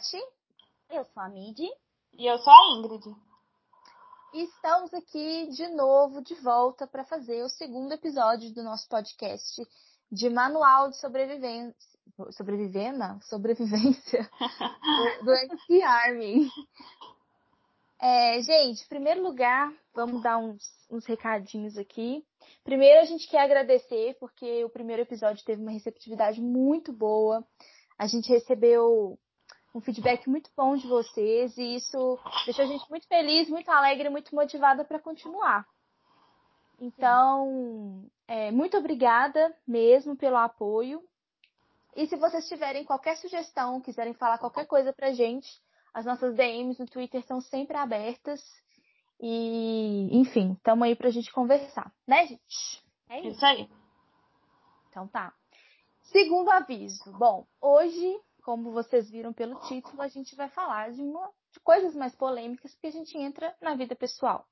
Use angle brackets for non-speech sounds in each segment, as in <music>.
Nath. Eu sou a Midi. E eu sou a Ingrid. E estamos aqui de novo, de volta, para fazer o segundo episódio do nosso podcast de Manual de Sobrevivência. Sobrevivenda? Sobrevivência <laughs> do, do Army. É, gente, em primeiro lugar, vamos dar uns, uns recadinhos aqui. Primeiro, a gente quer agradecer, porque o primeiro episódio teve uma receptividade muito boa. A gente recebeu um feedback muito bom de vocês e isso deixou a gente muito feliz, muito alegre, muito motivada para continuar. Então, é, muito obrigada mesmo pelo apoio. E se vocês tiverem qualquer sugestão, quiserem falar qualquer coisa pra gente, as nossas DMs no Twitter estão sempre abertas. E, enfim, estamos aí pra gente conversar, né, gente? É isso. isso aí. Então tá. Segundo aviso. Bom, hoje, como vocês viram pelo título, a gente vai falar de, uma, de coisas mais polêmicas porque a gente entra na vida pessoal.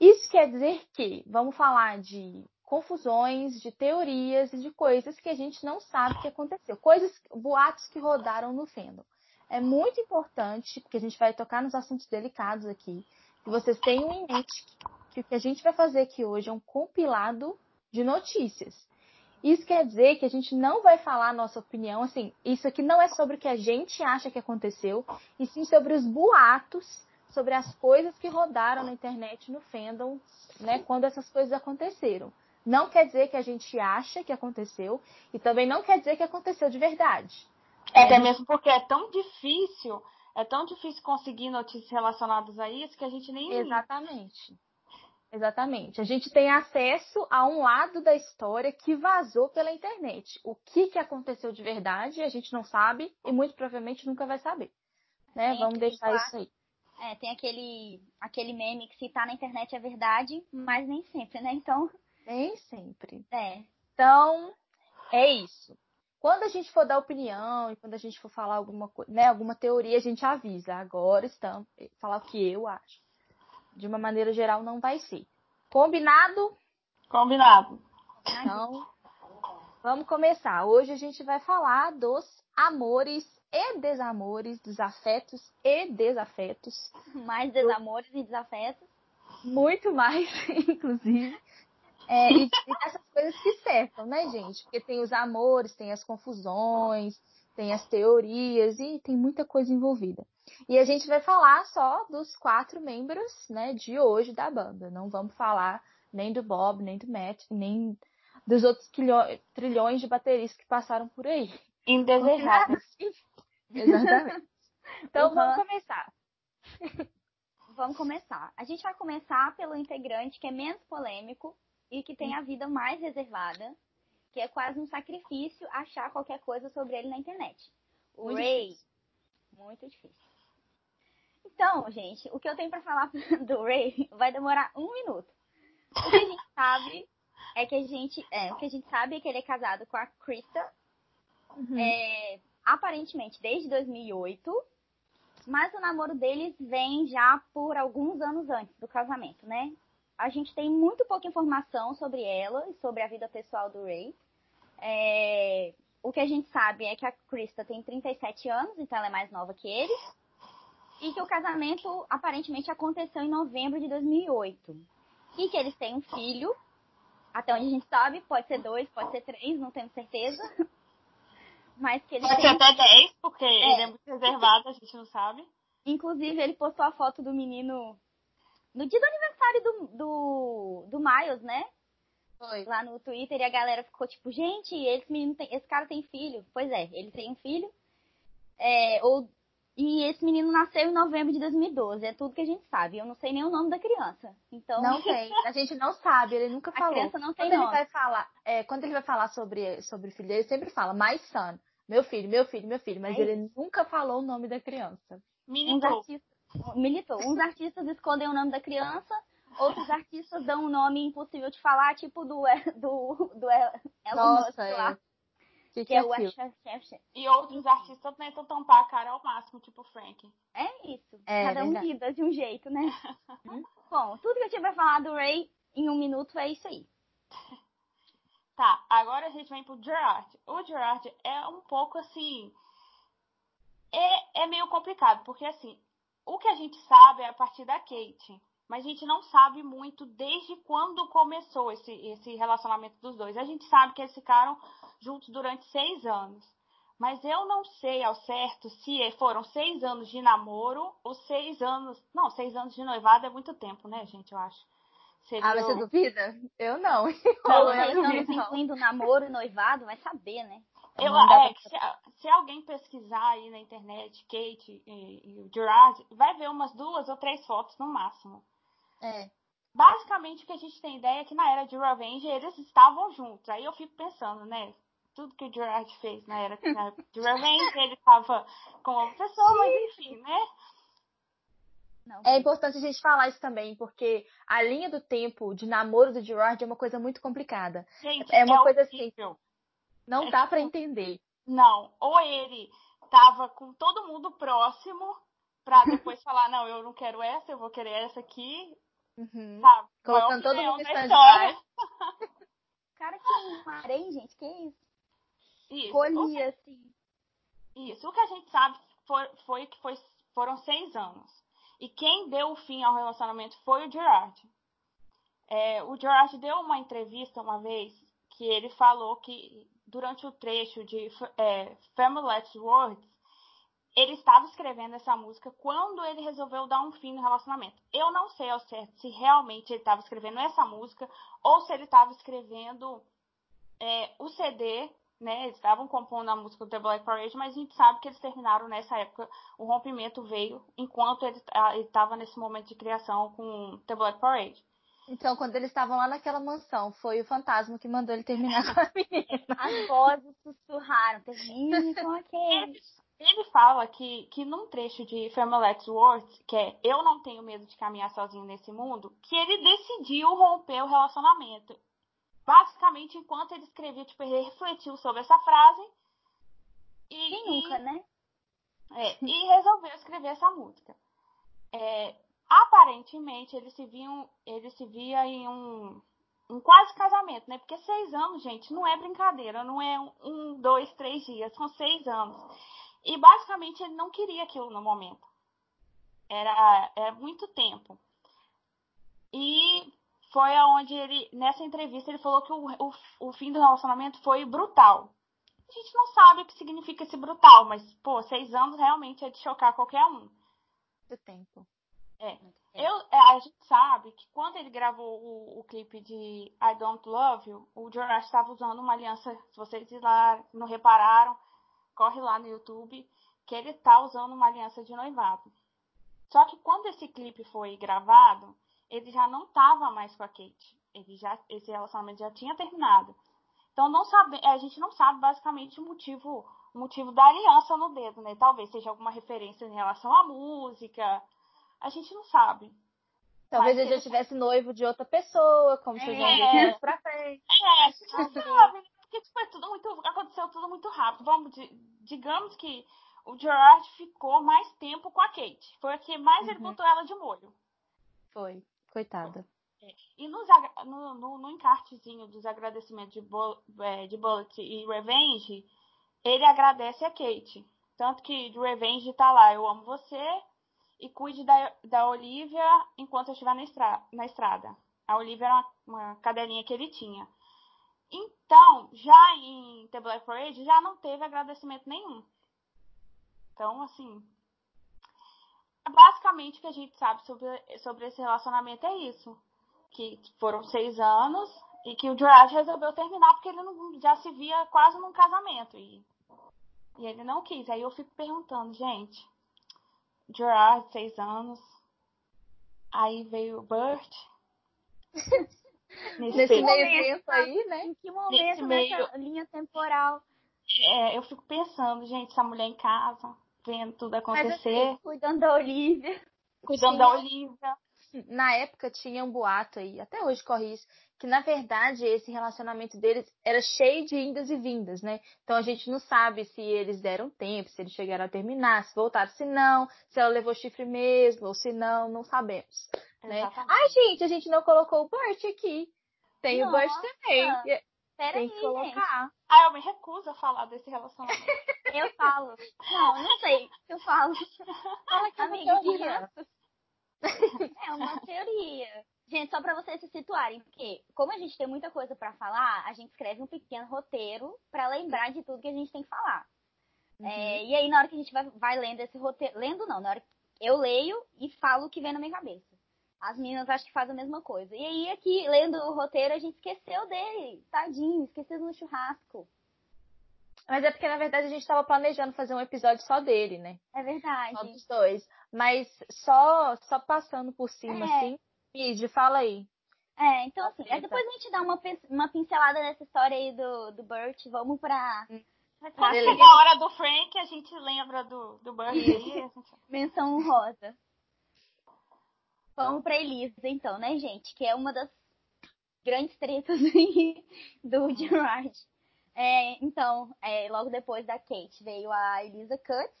Isso quer dizer que vamos falar de confusões, de teorias e de coisas que a gente não sabe que aconteceu. Coisas, boatos que rodaram no fandom. É muito importante, porque a gente vai tocar nos assuntos delicados aqui, que vocês tenham em mente que o que a gente vai fazer aqui hoje é um compilado de notícias. Isso quer dizer que a gente não vai falar a nossa opinião, assim, isso aqui não é sobre o que a gente acha que aconteceu, e sim sobre os boatos, sobre as coisas que rodaram na internet no fandom, né, quando essas coisas aconteceram. Não quer dizer que a gente acha que aconteceu, e também não quer dizer que aconteceu de verdade. É, até mesmo porque é tão difícil é tão difícil conseguir notícias relacionadas a isso que a gente nem. Exatamente. Exatamente. A gente tem acesso a um lado da história que vazou pela internet. O que, que aconteceu de verdade a gente não sabe e muito provavelmente nunca vai saber. Né? Vamos deixar isso aí. É, tem aquele, aquele meme que se tá na internet é verdade, mas nem sempre, né? Então. Nem sempre. É. Então, é isso. Quando a gente for dar opinião e quando a gente for falar alguma né, alguma teoria, a gente avisa. Agora estamos falar o que eu acho. De uma maneira geral, não vai ser. Combinado? Combinado. Então, vamos começar. Hoje a gente vai falar dos amores e desamores, dos afetos e desafetos. Mais desamores e desafetos. Muito mais, <laughs> inclusive. É, e, e dessas coisas que cercam, né, gente? Porque tem os amores, tem as confusões, tem as teorias e tem muita coisa envolvida. E a gente vai falar só dos quatro membros, né, de hoje da banda. Não vamos falar nem do Bob, nem do Matt, nem dos outros trilhões de bateristas que passaram por aí. Indesejáveis. <laughs> Exatamente. Então uhum. vamos começar. <laughs> Vamos começar. A gente vai começar pelo integrante que é menos polêmico, e que tem a vida mais reservada, que é quase um sacrifício achar qualquer coisa sobre ele na internet. O muito Ray, difícil. muito difícil. Então, gente, o que eu tenho para falar <laughs> do Ray vai demorar um minuto. O que a gente <laughs> sabe é que a gente, é, o que a gente sabe é que ele é casado com a Krista, uhum. é, aparentemente desde 2008, mas o namoro deles vem já por alguns anos antes do casamento, né? A gente tem muito pouca informação sobre ela e sobre a vida pessoal do Ray. É, o que a gente sabe é que a Krista tem 37 anos, então ela é mais nova que ele. E que o casamento aparentemente aconteceu em novembro de 2008. E que eles têm um filho, até onde a gente sabe, pode ser dois, pode ser três, não temos certeza. <laughs> Mas que eles pode ser até dez, porque é. ele é muito reservado, a gente não sabe. Inclusive, ele postou a foto do menino no dia do aniversário do, do, do Miles, né? Foi. Lá no Twitter e a galera ficou tipo, gente, esse menino tem, esse cara tem filho. Pois é, ele tem um filho. É, ou, e esse menino nasceu em novembro de 2012. É tudo que a gente sabe. Eu não sei nem o nome da criança. Então. Não <laughs> tem. A gente não sabe, ele nunca falou. A criança não tem quando nome. Ele vai falar, é, quando ele vai falar sobre, sobre o filho, ele sempre fala, my son. Meu filho, meu filho, meu filho. Mas é ele nunca falou o nome da criança. Uns artistas, militou. Uns artistas escondem o nome da criança, outros artistas dão um nome impossível de falar, tipo do do do Elon Musk lá. Que, que, que é, é o E outros artistas tentam tampar a cara ao máximo, tipo Frank. É isso. É, Cada um lida de um jeito, né? <laughs> Hum? Bom, tudo que eu tinha pra falar do Ray em um minuto é isso aí. <laughs> Tá, agora a gente vem pro Gerard. O Gerard é um pouco assim é, é meio complicado, porque assim, o que a gente sabe é a partir da Kate. Mas a gente não sabe muito desde quando começou esse, esse relacionamento dos dois. A gente sabe que eles ficaram juntos durante seis anos. Mas eu não sei ao certo se foram seis anos de namoro ou seis anos. Não, seis anos de noivado é muito tempo, né, gente? Eu acho. Seria... Ah, você duvida? Eu não. Não, anos incluindo namoro e noivado, vai saber, né? Eu, é, se, se, alguém pesquisar aí na internet, Kate e, e, o Gerard, vai ver umas duas ou três fotos no máximo. É. Basicamente, o que a gente tem ideia é que na era de Revenge eles estavam juntos. Aí eu fico pensando, né? Tudo que o Gerard fez na era de Revenge, ele estava com uma pessoa, mas enfim, né? Não. É importante a gente falar isso também, porque a linha do tempo de namoro do Gerard é uma coisa muito complicada. Gente, é uma é coisa assim, horrível. assim. Não é dá para entender. Não, ou ele tava com todo mundo próximo pra <laughs> depois falar, não, eu não quero essa, eu vou querer essa aqui. Uhum. Sabe? Colocando todo mundo em stand <laughs> Cara, que marém, gente, que isso? Isso. Colhia, assim. Isso. O que a gente sabe foi, foi que foi, foram seis anos. E quem deu o fim ao relacionamento foi o Gerard. É, o Gerard deu uma entrevista uma vez que ele falou que durante o trecho de é, Family Words, ele estava escrevendo essa música quando ele resolveu dar um fim no relacionamento. Eu não sei ao certo se realmente ele estava escrevendo essa música ou se ele estava escrevendo é, o CD, né? Eles estavam compondo a música do The Black Parade, mas a gente sabe que eles terminaram nessa época. O rompimento veio enquanto ele estava nesse momento de criação com The Black Parade. Então, quando eles estavam lá naquela mansão, foi o fantasma que mandou ele terminar com a <laughs> menina. As vozes sussurraram, termine com aquele. Ele fala que, que num trecho de Family Words, que é Eu não tenho medo de caminhar sozinho nesse mundo, que ele decidiu romper o relacionamento. Basicamente, enquanto ele escrevia, tipo, ele refletiu sobre essa frase. E, Quem nunca, e, né? É, e resolveu escrever essa música. É, aparentemente ele se via, ele se via em um, um quase casamento, né? Porque seis anos, gente, não é brincadeira, não é um, dois, três dias, são seis anos. E basicamente ele não queria aquilo no momento. Era, era muito tempo. E foi aonde ele, nessa entrevista, ele falou que o, o, o fim do relacionamento foi brutal. A gente não sabe o que significa esse brutal, mas, pô, seis anos realmente é de chocar qualquer um. Do tempo. É. Eu, é, a gente sabe que quando ele gravou o, o clipe de I Don't Love You, o Jonas estava usando uma aliança, se vocês lá não repararam, corre lá no YouTube, que ele tá usando uma aliança de noivado. Só que quando esse clipe foi gravado, ele já não tava mais com a Kate. Ele já, esse relacionamento já tinha terminado. Então não sabe, a gente não sabe basicamente o motivo, o motivo da aliança no dedo, né? Talvez seja alguma referência em relação à música, a gente não sabe. Talvez ele já estivesse noivo de outra pessoa, como é, se já é, pra frente. É, a gente não sabe. Porque, tipo, é tudo muito. Aconteceu tudo muito rápido. Vamos, digamos que o Gerard ficou mais tempo com a Kate. Foi a que mais uhum. ele botou ela de molho. Foi. Coitada. É. E nos, no, no, no, encartezinho dos agradecimentos de, é, de Bullet e Revenge, ele agradece a Kate. Tanto que de Revenge tá lá, eu amo você, e cuide da, da Olivia enquanto eu estiver na, estra, na estrada. A Olivia era uma, uma cadelinha que ele tinha. Então, já em The Black Parade, já não teve agradecimento nenhum. Então, assim. Basicamente, o que a gente sabe sobre, sobre esse relacionamento é isso. Que foram seis anos e que o Gerard resolveu terminar porque ele não, já se via quase num casamento. E, e ele não quis. Aí eu fico perguntando, gente, Gerard, seis anos. Aí veio o Bert. <laughs> Nesse, Nesse meio tempo aí, né? Em que momento Nesse meio... linha temporal? É, eu fico pensando, gente, essa mulher em casa, vendo tudo acontecer. Mas, assim, cuidando da Olivia. Cuidando da Olivia. Na época tinha um boato aí, até hoje corre isso, que na verdade esse relacionamento deles era cheio de indas e vindas, né? Então a gente não sabe se eles deram tempo, se eles chegaram a terminar, se voltaram, se não, se ela levou chifre mesmo, ou se não, não sabemos. Né? Ai, gente, a gente não colocou o Bert aqui. Tem Nossa. o Bert também. Pera Tem aí, que colocar. Gente. Ah, eu me recuso a falar desse relacionamento. <laughs> Eu falo. Não, não sei. Eu falo. Fala que <laughs> é uma Amiga, teoria. É uma teoria. Gente, só pra vocês se situarem, porque como a gente tem muita coisa pra falar, a gente escreve um pequeno roteiro pra lembrar de tudo que a gente tem que falar. Uhum. É, e aí, na hora que a gente vai, vai lendo esse roteiro. Lendo não, na hora que eu leio e falo o que vem na minha cabeça. As meninas acho que fazem a mesma coisa. E aí, aqui, lendo o roteiro, a gente esqueceu dele. Tadinho, esqueceu no churrasco. Mas é porque, na verdade, a gente tava planejando fazer um episódio só dele, né? É verdade. Só dos dois. Mas só, só passando por cima, É. assim. Id, fala aí. É, então assim, aí depois a gente dá uma, uma pincelada nessa história aí do, do Bert. Vamos pra, pra Quando chegar a hora do Frank, a gente lembra do, do Burt aí. a gente- menção honrosa. Vamos pra Elisa, então, né, gente? Que é uma das grandes tretas <laughs> aí do Gerard. É, então, é, logo depois da Kate veio a Elisa Cutts,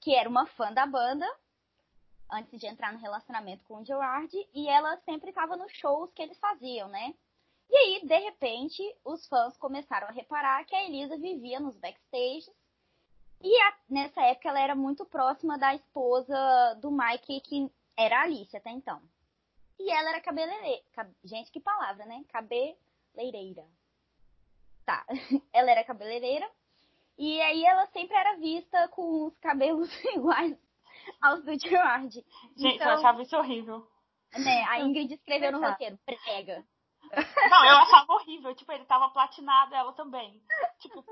que era uma fã da banda, antes de entrar no relacionamento com o Gerard, e ela sempre estava nos shows que eles faziam, né? E aí, de repente, os fãs começaram a reparar que a Elisa vivia nos backstages e a- nessa época ela era muito próxima da esposa do Mike, que era a Alice até então. E ela era cabeleireira. cab- Gente, que palavra, né? Cabeleireira. Tá. <laughs> Ela era cabeleireira. E aí ela sempre era vista com os cabelos <laughs> iguais aos do Gerard. Gente, Então- eu achava isso horrível. Né? A Ingrid escreveu no roteiro, prega. Não, eu achava horrível. Tipo, ele tava platinado, ela também. Tipo,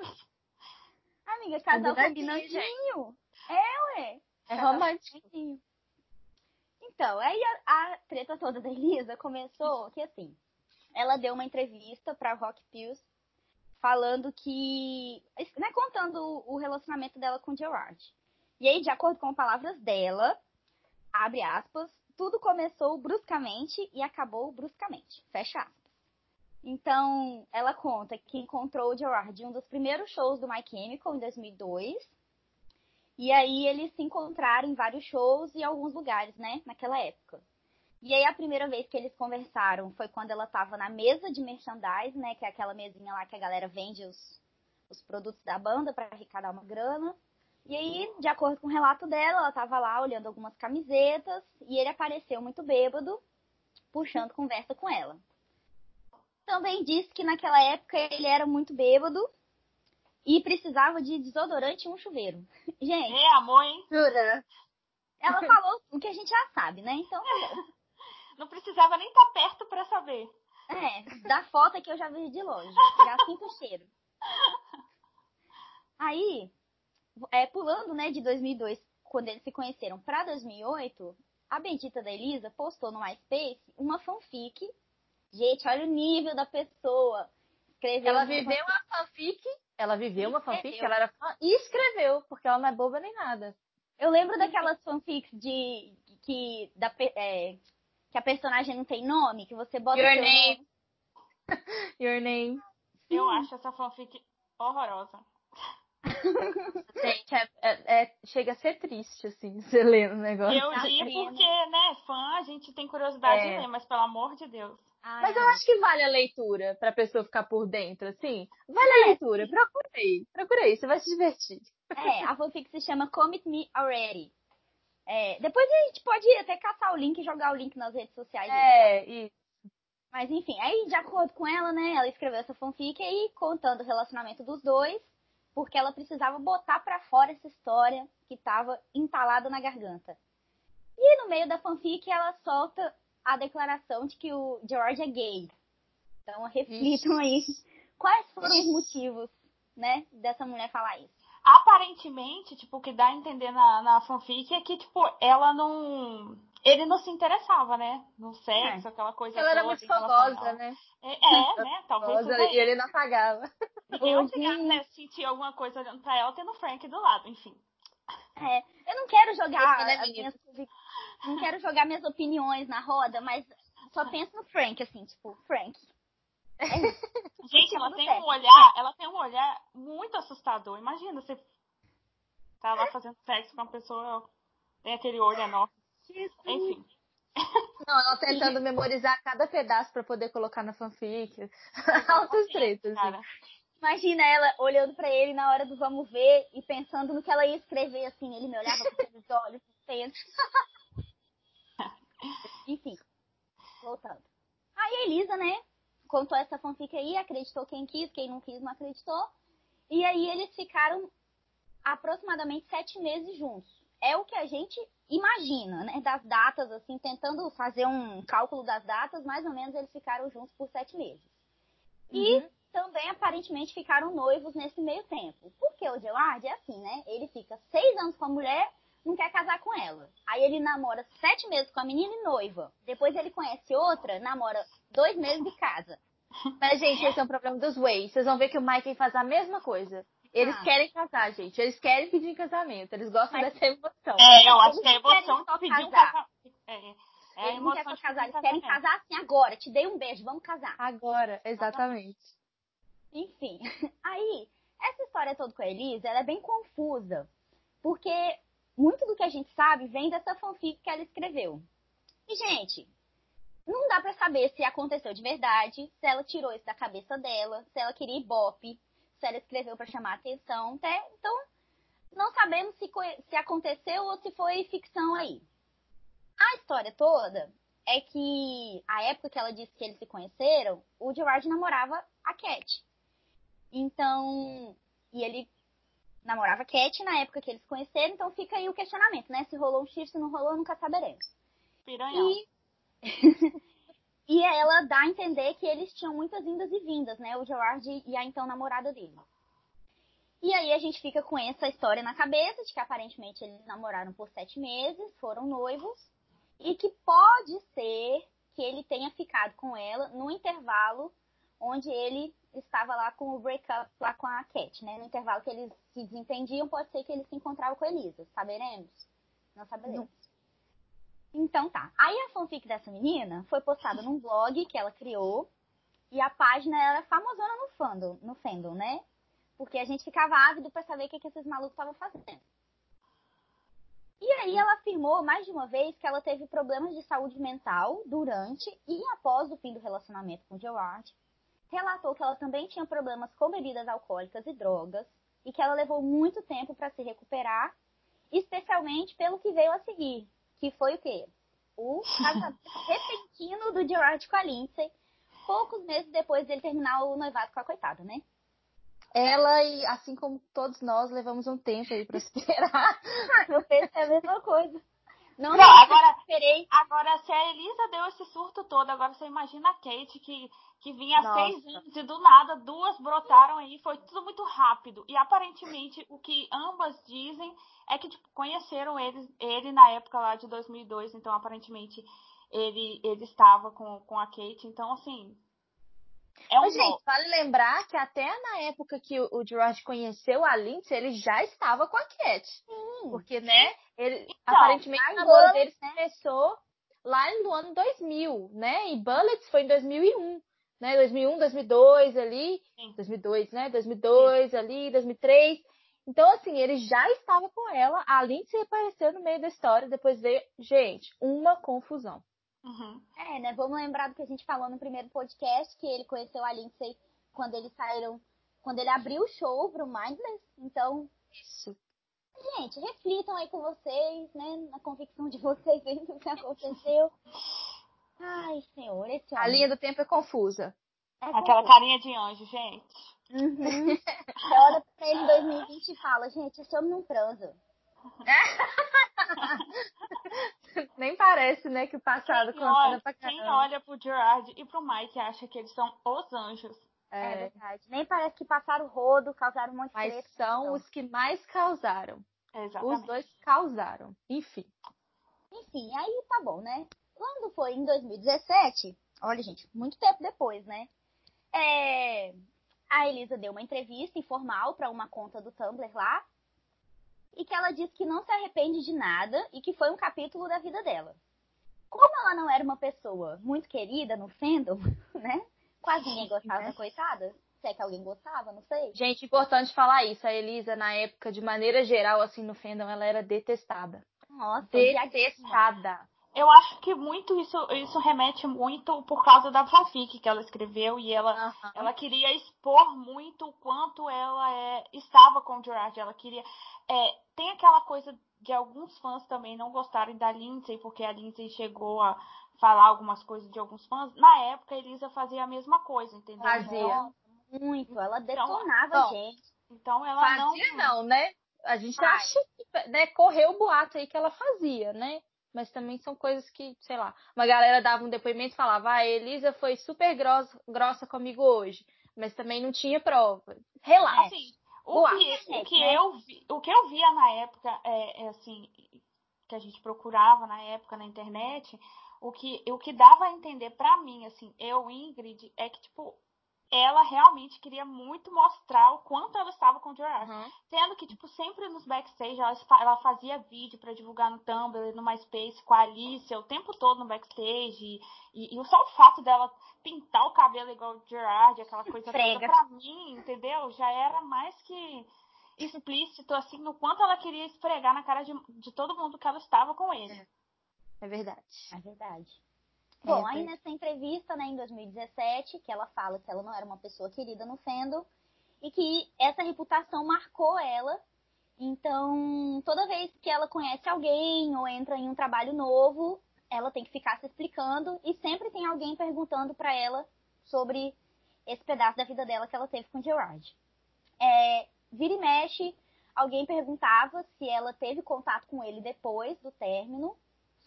Amiga, casal Combinadinho, combinandinho. É, ué. É Casal romântico. Então, aí a, a treta toda da Elisa começou que assim, ela deu uma entrevista pra Rock Pills falando que. Né, contando o- o relacionamento dela com o Gerard. E aí, de acordo com palavras dela, abre aspas, tudo começou bruscamente e acabou bruscamente. Fecha aspas. Então, ela conta que encontrou o Gerard em um dos primeiros shows do My Chemical em 2002. E aí eles se encontraram em vários shows e alguns lugares, né, naquela época. E aí a primeira vez que eles conversaram foi quando ela tava na mesa de merchandise, né, que é aquela mesinha lá que a galera vende os, os produtos da banda para arrecadar uma grana. E aí, de acordo com o relato dela, ela tava lá olhando algumas camisetas e ele apareceu muito bêbado, puxando conversa com ela. Também disse que naquela época ele era muito bêbado e precisava de desodorante e um chuveiro. <laughs> Gente, é amor, hein? Jura? ela falou o que a gente já sabe, né? Então, <laughs> Não precisava nem estar perto pra saber. é, da foto é que eu já vejo de longe. Já sinto o cheiro. <laughs> Aí, é, pulando, né, de 2002, quando eles se conheceram, pra 2008, a bendita da Elisa postou no MySpace uma fanfic. Gente, olha o nível da pessoa. Escreveu Ela uma viveu uma fanfic. Ela viveu uma fanfic, Escreveu. ela era fã e escreveu, porque ela não é boba nem nada. Eu lembro daquelas fanfics de que, da, é, que a personagem não tem nome, que você bota Your seu name. nome. <laughs> Your name. Eu acho essa fanfic horrorosa. <laughs> Gente, é, é- é- chega a ser triste, assim, <laughs> você lendo o negócio. Eu Tá li porque, né, fã, a gente tem curiosidade É. de ler, mas pelo amor de Deus. Ai, Mas eu acho que vale a leitura pra pessoa ficar por dentro, assim. Vale a leitura, procurei. Procurei, você vai se divertir. É, a fanfic se chama Commit Me Already. É, depois a gente pode até caçar o link e jogar o link nas redes sociais. É, e Mas enfim, aí de acordo com ela, né, ela escreveu essa fanfic aí contando o relacionamento dos dois, porque ela precisava botar pra fora essa história que tava entalada na garganta. E no meio da fanfic ela solta a declaração de que o George é gay. Então reflitam aí quais foram os motivos, né, dessa mulher falar isso. Aparentemente, tipo, o que dá a entender na, na fanfic é que, tipo, ela não. Ele não se interessava, né? No sexo, aquela coisa. ela era toda muito em relação a fogosa, ela. né? É, é, né? Talvez Fogosa, e ele não apagava. Ninguém é Hoje- obrigado, né, sentir alguma coisa olhando pra ela, tendo o Frank do lado, enfim. É, eu não quero jogar é as minha. minhas, não quero jogar minhas opiniões na roda, mas só penso no Frank, assim, tipo, Frank. <laughs> Gente, ela tem certo. um olhar, ela tem um olhar muito assustador. Imagina você tá lá fazendo sexo com uma pessoa, tem aquele olho enorme. Enfim. Não, ela tentando <laughs> memorizar cada pedaço pra poder colocar na fanfic. Altas tretas, assim. Imagina ela olhando pra ele na hora do vamos ver e pensando no que ela ia escrever, assim. Ele me olhava com aqueles <laughs> olhos suspensos. <laughs> Enfim, voltando. Aí a Elisa, né, contou essa fanfic aí, acreditou quem quis, quem não quis não acreditou. E aí eles ficaram aproximadamente sete meses juntos. É o que a gente imagina, né? Das datas, assim, tentando fazer um cálculo das datas, mais ou menos eles ficaram juntos por sete meses. E uhum. Também aparentemente ficaram noivos nesse meio tempo. Porque o Gerard é assim, né? Ele fica seis anos com a mulher, não quer casar com ela. Aí ele namora sete meses com a menina e noiva. Depois ele conhece outra, namora dois meses de casa. Mas, gente, esse é um problema dos Ways. Vocês vão ver que o Michael faz a mesma coisa. Eles ah. querem casar, gente. Eles querem pedir casamento. Eles gostam Mas... dessa emoção. É, eu acho que a emoção de pedir um casamento. É, é eles não querem casar, eles querem casar assim agora. Te dei um beijo, vamos casar. Agora, exatamente. Enfim, <laughs> aí, essa história toda com a Elisa, ela é bem confusa. Porque muito do que a gente sabe vem dessa fanfic que ela escreveu. E, gente, não dá para saber se aconteceu de verdade, se ela tirou isso da cabeça dela, se ela queria ibope, se ela escreveu para chamar atenção, até, então não sabemos se, se aconteceu ou se foi ficção aí. A história toda é que a época que ela disse que eles se conheceram, o Gerard namorava a Cat. Então, e ele namorava Cat na época que eles conheceram, então fica aí o questionamento, né? Se rolou um X, se não rolou, nunca saberemos. Piranhão. E... <laughs> E ela dá a entender que eles tinham muitas indas e vindas, né? O Gerard e a então namorada dele. E aí a gente fica com essa história na cabeça de que aparentemente eles namoraram por sete meses, foram noivos, e que pode ser que ele tenha ficado com ela no intervalo onde ele estava lá com o breakup lá com a Cat, né? No intervalo que eles se desentendiam, pode ser que eles se encontravam com a Elisa. Saberemos? Não saberemos. Então tá. Aí a fanfic dessa menina foi postada num blog que ela criou. E a página era famosona no fandom, no fandom, né? Porque a gente ficava ávido para saber o que, que esses malucos estavam fazendo. E aí ela afirmou mais de uma vez que ela teve problemas de saúde mental durante e após o fim do relacionamento com Gerard. Relatou que ela também tinha problemas com bebidas alcoólicas e drogas e que ela levou muito tempo para se recuperar, especialmente pelo que veio a seguir, que foi o quê? O <laughs> casamento repentino do Gerard com a Lindsay, poucos meses depois dele terminar o noivado com a coitada, né? Ela e assim como todos nós levamos um tempo aí pra esperar. <laughs> Eu pensei a mesma coisa. Não, não, agora, esperei. Agora, se a Elisa deu esse surto todo, agora você imagina a Kate que, que vinha há seis anos e do nada duas brotaram aí, foi tudo muito rápido. E aparentemente o que ambas dizem é que tipo, conheceram ele, ele na época lá de 2002, então aparentemente ele, ele estava com, com a Kate, então assim, é um Mas, gente, vale lembrar que até na época que o, Gerard conheceu a Lindsay, ele já estava com a Cat. Sim. Porque, né, ele, então, aparentemente o namoro deles né? começou lá no ano 2000, né? E Bullets foi em 2001, né? 2001, 2002 ali, Sim. 2002, né? 2002 Sim. ali, 2003. Então, assim, ele já estava com ela, a Lindsay apareceu no meio da história, depois veio, gente, uma confusão. Uhum. É, né? Vamos lembrar do que a gente falou no primeiro podcast, que ele conheceu a Lindsay quando eles saíram, quando ele abriu o show pro Mindless. Então, isso. Gente, reflitam aí com vocês, né? Na convicção de vocês vendo o que aconteceu. Ai, senhor, esse homem. A linha do tempo é confusa. É Aquela carinha de anjo, gente. Uhum. Você olha pra ele em 2020 e fala, gente, esse homem não transa. Nem parece, né, que o passado quem olha, pra caramba. Quem olha pro Gerard e pro Mike acha que eles são os anjos. É, é verdade. Nem parece que passaram rodo, causaram um monte de Mas são então. os que mais causaram. Exatamente. Os dois causaram. Enfim. Enfim, aí tá bom, né? Quando foi em 2017, olha, gente, muito tempo depois, né? É, a Elisa deu uma entrevista informal para uma conta do Tumblr lá, e que ela disse que não se arrepende de nada e que foi um capítulo da vida dela. Como ela não era uma pessoa muito querida no fandom, <laughs> né? Quase ninguém gostava da coitada. Se é que alguém gostava, não sei. Gente, importante falar isso. A Elisa, na época, de maneira geral, assim, no fandom, ela era detestada. Nossa, detestada. Eu acho que muito isso, isso remete muito por causa da fanfic que ela escreveu e ela, uhum. ela queria expor muito o quanto ela é, estava com o Gerard. Ela queria. É, tem aquela coisa de alguns fãs também não gostarem da Lindsay, porque a Lindsay chegou a falar algumas coisas de alguns fãs. Na época, a Elisa fazia a mesma coisa, entendeu? Fazia. Muito, ela então, detonava então, gente. Então ela fazia não... não, né? A gente acha que né, correu o boato aí que ela fazia, né? Mas também são coisas que, sei lá, uma galera dava um depoimento e falava, ah, a Elisa foi super grossa, grossa comigo hoje. Mas também não tinha prova. Relaxa. Assim, o, que, o, que né? eu vi, o que eu via na época, é, é, assim, que a gente procurava na época na internet, o que, o que dava a entender para mim, assim, eu, Ingrid, é que, tipo, ela realmente queria muito mostrar o quanto ela estava com o Gerard. Uhum. Sendo que, tipo, sempre nos backstage ela, ela fazia vídeo para divulgar no Tumblr, no MySpace, com a Alicia, o tempo todo no backstage. E, e, só o fato dela pintar o cabelo igual o Gerard, aquela coisa Frega. toda, pra mim, entendeu? Já era mais que explícito, assim, no quanto ela queria esfregar na cara de, de todo mundo que ela estava com ele. É, é verdade. É verdade. Bom, aí nessa entrevista, né, em 2017, que ela fala que ela não era uma pessoa querida no fandom e que essa reputação marcou ela. Então, toda vez que ela conhece alguém ou entra em um trabalho novo, ela tem que ficar se explicando e sempre tem alguém perguntando para ela sobre esse pedaço da vida dela que ela teve com Gerard. É, vira e mexe, alguém perguntava se ela teve contato com ele depois do término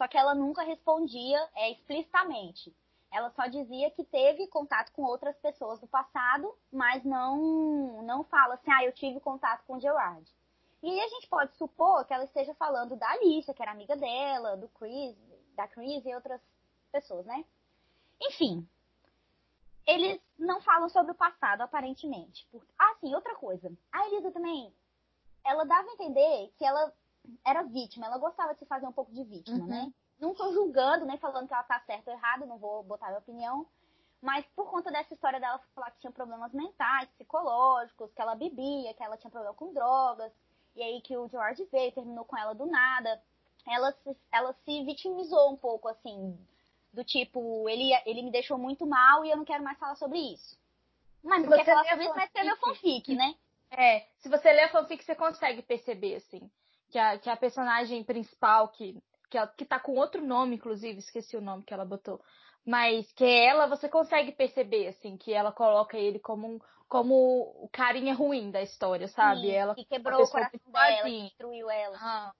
só que ela nunca respondia é, explicitamente. Ela só dizia que teve contato com outras pessoas do passado, mas não, não fala assim, ah, eu tive contato com Gerard. E aí a gente pode supor que ela esteja falando da Alicia, que era amiga dela, do Chris, da Chris e outras pessoas, né? Enfim, eles não falam sobre o passado, aparentemente. Ah, sim, outra coisa. A Elisa também, ela dava a entender que ela era vítima, ela gostava de se fazer um pouco de vítima, uhum. né? Não tô julgando, nem falando que ela tá certa ou errada, não vou botar minha opinião. Mas por conta dessa história dela falar que tinha problemas mentais, psicológicos, que ela bebia, que ela tinha problema com drogas, e aí que o George veio, terminou com ela do nada, ela se, ela se vitimizou um pouco, assim, do tipo, ele, ele me deixou muito mal e eu não quero mais falar sobre isso. Mas não quer falar sobre isso, vai escrever fanfic, né? É, se você ler a fanfic, você consegue perceber, assim que a, que a personagem principal, que, que, que tá com outro nome, inclusive, esqueci o nome que ela botou, mas que é ela, você consegue perceber, assim, que ela coloca ele como um, como o carinha ruim da história, sabe? Sim, ela que quebrou o coração dela, que destruiu ela. Ah.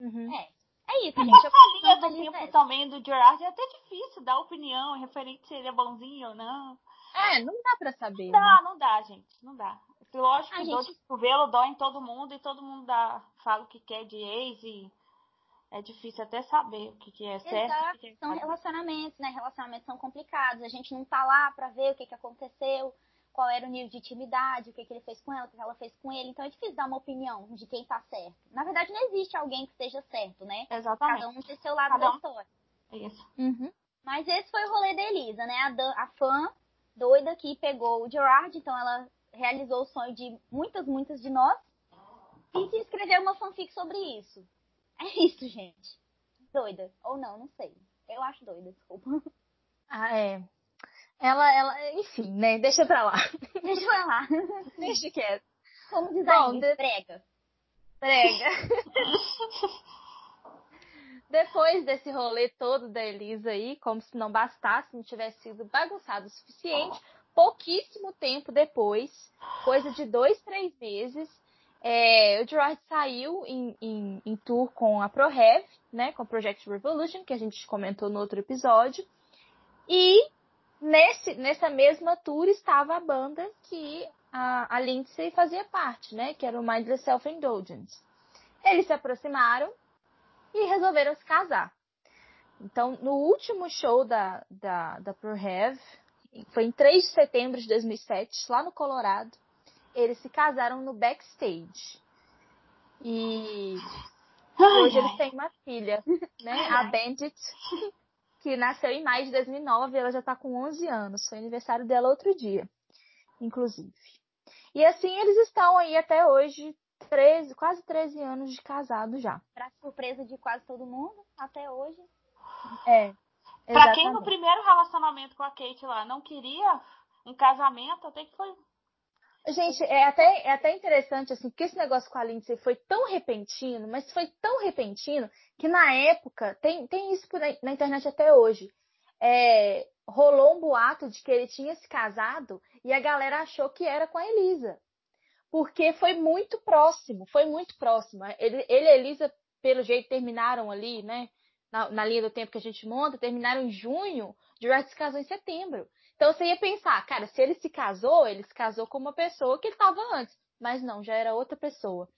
Uhum. É. É isso, gente. Essa linha do tempo é. também do Gerard é até difícil dar opinião referente se ele é bonzinho ou não. É, não dá pra saber. Não dá, né? não dá, gente. Não dá. Lógico que dor de cotovelo dói em todo mundo e todo mundo dá, fala o que quer de ex e é difícil até saber o que, que é certo. Exato. Que é são relacionamentos, né? Relacionamentos são complicados. A gente não tá lá pra ver o que, que aconteceu, qual era o nível de intimidade, o que, que ele fez com ela, o que ela fez com ele. Então é difícil dar uma opinião de quem tá certo. Na verdade, não existe alguém que esteja certo, né? Exatamente. Cada um tem seu lado Cada da história. Isso. Uhum. Mas esse foi o rolê da Elisa, né? A, Dan, a fã doida que pegou o Gerard, então ela realizou o sonho de muitas, muitas de nós e se escrever uma fanfic sobre isso. É isso, gente. Doida. Ou não, não sei. Eu acho doida, desculpa. Ah, é. Ela, ela, enfim, né? Deixa pra lá. Deixa pra lá. Deixa quieto. Como diz Bom, de... prega. Prega. Depois desse rolê todo da Elisa aí, como se não bastasse, não tivesse sido bagunçado o suficiente, pouquíssimo tempo depois, coisa de dois, três meses, é, o Gerard saiu em, em, em, tour com a ProRev, né, com o Project Revolution, que a gente comentou no outro episódio, e nesse, nessa mesma tour estava a banda que a, a Lindsay fazia parte, né, que era o Mindless Self-Indulgence. Eles se aproximaram e resolveram se casar. Então, no último show da, da, da ProRev, foi em 3 de setembro de 2007, lá no Colorado. Eles se casaram no backstage. E hoje eles têm uma filha, <laughs> né? A Bandit, que nasceu em maio de 2009 ela já está com 11 anos. Foi aniversário dela outro dia, inclusive. E assim eles estão aí até hoje, 13, quase 13 anos de casado já. Pra surpresa de quase todo mundo, até hoje. É. Pra quem no primeiro relacionamento com a Kate lá não queria um casamento, até que foi. Gente, é até, é até interessante, assim, porque esse negócio com a Lindsay foi tão repentino, mas foi tão repentino que na época, tem, tem isso na, na internet até hoje. É, rolou um boato de que ele tinha se casado e a galera achou que era com a Elisa. Porque foi muito próximo, foi muito próximo. Ele, ele e a Elisa, pelo jeito, terminaram ali, né? Na, na, linha do tempo que a gente monta, terminaram em junho, Gerard se casou em setembro. Então você ia pensar, cara, se ele se casou, ele se casou com uma pessoa que ele estava antes. Mas não, já era outra pessoa.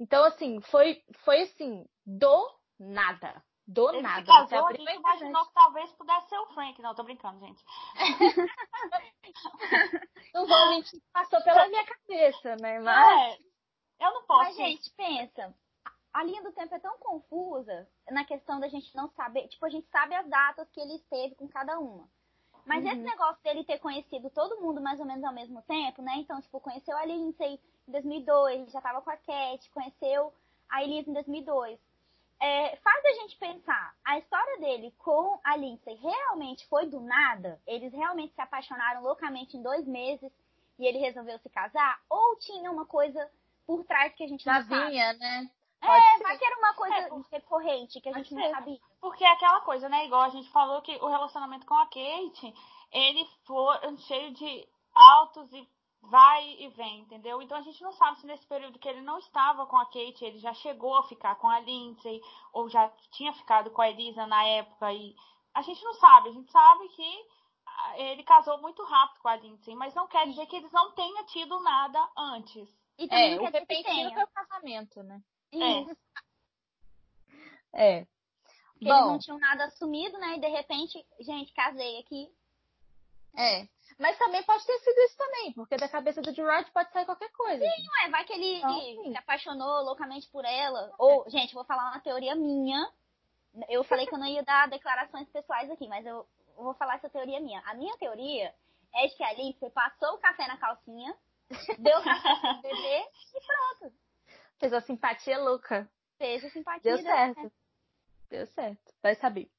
Então, assim, foi, foi assim, do nada. Do ele nada. Se casou, a gente imaginou que talvez pudesse ser o Frank. Não, tô brincando, gente. <laughs> não vou mentir, passou pela minha cabeça, né? Mas. É, eu não posso. Mas, gente, pensa. A linha do tempo é tão confusa na questão da gente não saber. Tipo, a gente sabe as datas que ele esteve com cada uma. Mas uhum. esse negócio dele ter conhecido todo mundo mais ou menos ao mesmo tempo, né? Então, tipo, conheceu a Lindsay em 2002, já tava com a Cat, conheceu a Elise em 2002 é, faz a gente pensar, a história dele com a Lindsay realmente foi do nada? Eles realmente se apaixonaram loucamente em dois meses e ele resolveu se casar? Ou tinha uma coisa por trás que a gente não Vinha, né? Pode é, ser. vai que era uma coisa é, recorrente que a gente não sabia. Porque é aquela coisa, né? Igual a gente falou que o relacionamento com a Kate, ele foi cheio de altos e vai e vem, entendeu? Então a gente não sabe se nesse período que ele não estava com a Kate, ele já chegou a ficar com a Lindsay, ou já tinha ficado com a Elisa na época, e a gente não sabe, a gente sabe que ah, ele casou muito rápido com a Lindsay, mas não quer dizer que eles não tenham tido nada antes. E também é, o repentino foi o casamento, né? Isso. É. é. Porque Bom, eles não tinham nada assumido, né? E de repente, gente, casei aqui. É. Mas também pode ter sido isso também, porque da cabeça do Gerard pode sair qualquer coisa. Sim, ué, vai que ele então, se apaixonou loucamente por ela. Ou, gente, vou falar uma teoria minha. Eu falei que eu não ia dar declarações pessoais aqui, mas eu vou falar essa teoria minha. A minha teoria é de que a Lindsay passou o café na calcinha, deu café pro bebê e pronto. Fez a simpatia louca. Fez a simpatia. Deu certo. Deu certo. Vai saber.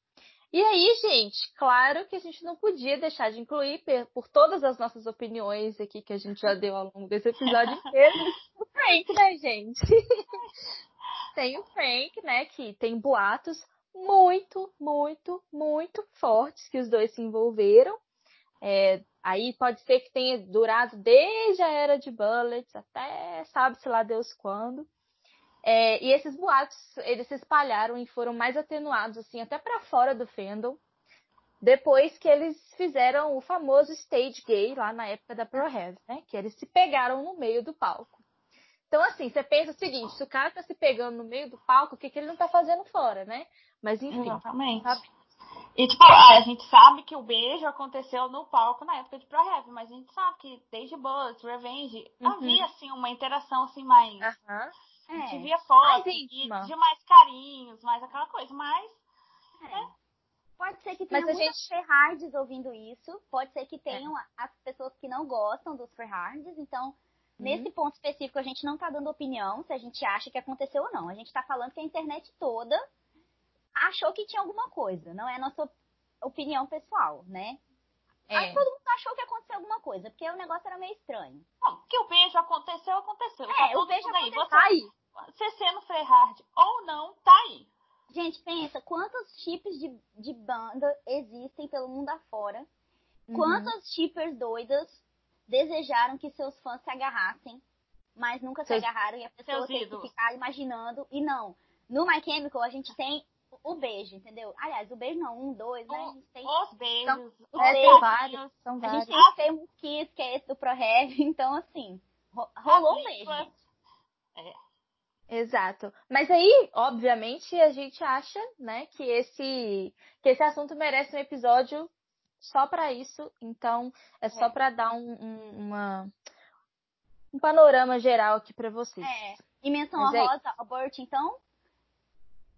E aí, gente, claro que a gente não podia deixar de incluir, por todas as nossas opiniões aqui que a gente já deu ao longo desse episódio <laughs> inteiro, o Frank, né, gente? <laughs> tem o Frank, né, que tem boatos muito, muito, muito fortes que os dois se envolveram. É, aí pode ser que tenha durado desde a era de Bullets até sabe-se lá Deus quando. É, e esses boatos, eles se espalharam e foram mais atenuados, assim, até para fora do fandom, depois que eles fizeram o famoso stage gay lá na época da Pro Heavy, né? Que eles se pegaram no meio do palco. Então, assim, você pensa o seguinte, se o cara tá se pegando no meio do palco, o que, que ele não tá fazendo fora, né? Mas enfim. Exatamente. Sabe? E, tipo, a gente sabe que o beijo aconteceu no palco na época de Pro Heavy, mas a gente sabe que desde Buzz, Revenge, uhum. havia, assim, uma interação, assim, mais... Uhum. É. A gente via fotos de, de, mais carinhos, mais aquela coisa, mas. É. Né? Pode ser que tenha Mas muitas gente... Ferhards ouvindo isso. Pode ser que tenham é. as pessoas que não gostam dos Ferhards. Então, hum. nesse ponto específico, a gente não tá dando opinião se a gente acha que aconteceu ou não. A gente tá falando que a internet toda achou que tinha alguma coisa. Não é a nossa opinião pessoal, né? É. Aí todo mundo achou que aconteceu alguma coisa, porque o negócio era meio estranho. Bom, que o beijo aconteceu, aconteceu. É, tá o beijo aconteceu. Você, tá aí. Você sendo Freyhard ou não, tá aí. Gente, pensa, quantos chips de, de banda existem pelo mundo afora? Uhum. Quantas shippers doidas desejaram que seus fãs se agarrassem, mas nunca se agarraram e a pessoa tem que ficar imaginando. E não, no My Chemical a gente tem o beijo, entendeu? Aliás, o beijo não, um, dois, né? A gente tem... Os beijos. São, os é, beijos. São vários, são vários. A gente tem o Famous Kiss, que é esse do Pro Heavy, <laughs> então assim, rolou um beijo. É. Exato. Mas aí, obviamente, a gente acha, né, que esse que esse assunto merece um episódio só para isso. Então, é só é. para dar um, um, uma, um panorama geral aqui para vocês. É. E menção Mas a Rosa, o Bert, então?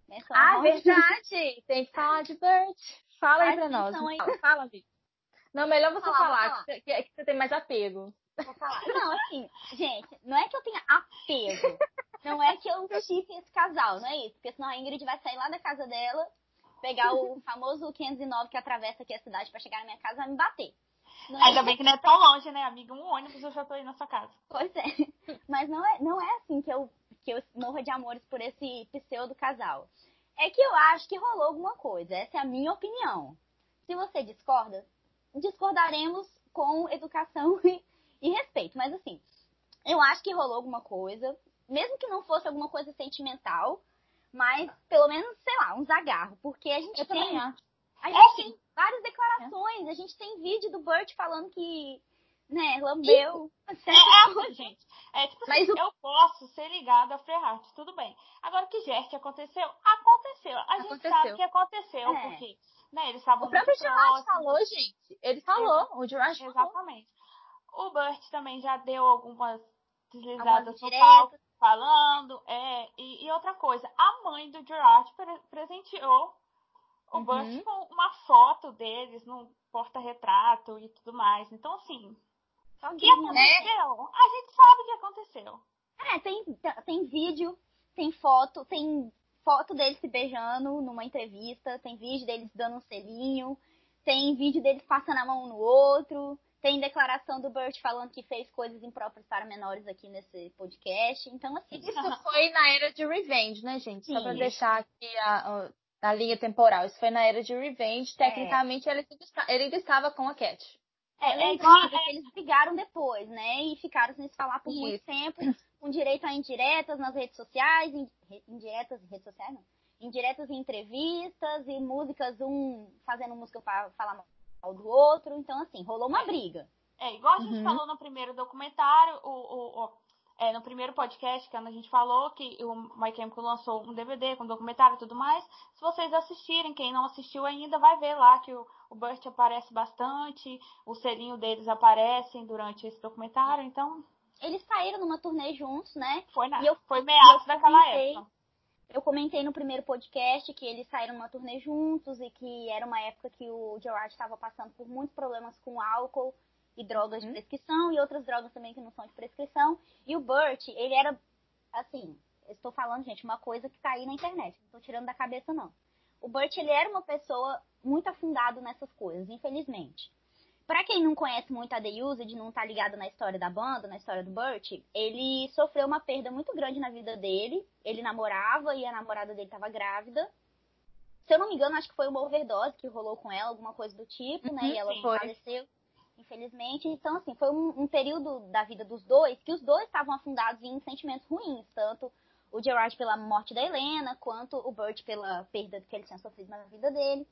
Menção ah, verdade! Tem que falar de Bert. Fala aí pra nós. Aí. Fala, fala Não, melhor você falar, falar, falar. Que, que, você tem mais apego. Vou falar. <laughs> Não, assim, gente, não é que eu tenha apego. <laughs> Não é que eu chife esse casal, não é isso. Porque senão a Ingrid vai sair lá da casa dela, pegar o <laughs> famoso 509 que atravessa aqui a cidade para chegar na minha casa vai me bater. Não Ainda é... bem que não é tão longe, né, amiga? Um ônibus eu já tô aí na sua casa. Pois é. Mas não é, não é assim que eu, que eu morro de amores por esse pseudo casal. É que eu acho que rolou alguma coisa. Essa é a minha opinião. Se você discorda, discordaremos com educação <laughs> e, e respeito. Mas assim, eu acho que rolou alguma coisa. Mesmo que não fosse alguma coisa sentimental, mas pelo menos, sei lá, um zagarro. Porque a gente eu tem. A gente é, tem várias declarações. É. A gente tem vídeo do Burt falando que, né, lambeu. É, é, <laughs> gente. É, tipo Mas assim, o... eu posso ser ligada a Ferrari, tudo bem. Agora, o que geste aconteceu? Aconteceu. A aconteceu. gente sabe que aconteceu, é. porque né, eles estavam O próprio Gerard falou, gente. Ele falou, o Gerard falou. Exatamente. O Burt também já deu algumas deslizadas no palco falando. É, e, e, outra coisa, a mãe do Gerard pre presenteou o uhum. Burt com uma foto deles no porta-retrato e tudo mais. Então, assim, o que aconteceu? Né? A gente sabe o que aconteceu. É, tem, tem vídeo, tem foto, tem foto deles se beijando numa entrevista, tem vídeo deles dando um selinho, tem vídeo deles passando a mão no outro, tem declaração do Burt falando que fez coisas impróprias para menores aqui nesse podcast. Então, assim. Isso foi na era de Revenge, né, gente? Sim. Só pra deixar aqui a, a, linha temporal. Isso foi na era de Revenge. É. Tecnicamente, é. ele, ele ainda estava com a Cat. É, é lembrando que eles brigaram depois, né? E ficaram sem se falar por Isso. muito tempo, com direito a indiretas nas redes sociais, indiretas em redes sociais, não. Indiretas em entrevistas e músicas, um fazendo música para falar mal do outro. Então, assim, rolou uma briga. É, igual a gente uhum. falou no primeiro documentário, o, o, o é, no primeiro podcast, que a gente falou que o My Chemical lançou um DVD com documentário e tudo mais. Se vocês assistirem, quem não assistiu ainda, vai ver lá que o, o Burt aparece bastante, o selinho deles aparecem durante esse documentário, então... Eles saíram numa turnê juntos, né? Foi, na, eu, foi meados daquela época. Eu comentei no primeiro podcast que eles saíram numa turnê juntos e que era uma época que o Gerard estava passando por muitos problemas com álcool e drogas de uhum. prescrição e outras drogas também que não são de prescrição. E o Burt, ele era, assim, estou falando, gente, uma coisa que tá aí na internet, não estou tirando da cabeça, não. O Burt, ele era uma pessoa muito afundado nessas coisas, infelizmente. Para quem não conhece muito a The Used, não tá ligado na história da banda, na história do Burt, ele sofreu uma perda muito grande na vida dele. Ele namorava e a namorada dele estava grávida. Se eu não me engano, acho que foi uma overdose que rolou com ela, alguma coisa do tipo, né? Uhum, e ela faleceu infelizmente. Então, assim, foi um, um, período da vida dos dois que os dois estavam afundados em sentimentos ruins, tanto o Gerard pela morte da Helena, quanto o Burt pela perda que ele tinha sofrido na vida dele.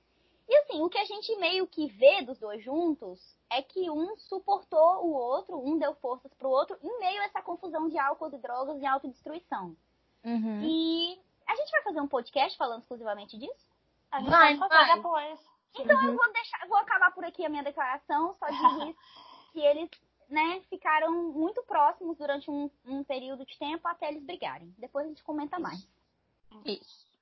E assim, o que a gente meio que vê dos dois juntos é que um suportou o outro, um deu forças pro outro, em meio a essa confusão de álcool e drogas e autodestruição. Uhum. E a gente vai fazer um podcast falando exclusivamente disso? A gente vai, vai vai. depois. Então uhum. eu vou deixar, vou acabar por aqui a minha declaração, só dizer <laughs> que eles, né, ficaram muito próximos durante um, um, período de tempo até eles brigarem. Depois a gente comenta mais. Isso.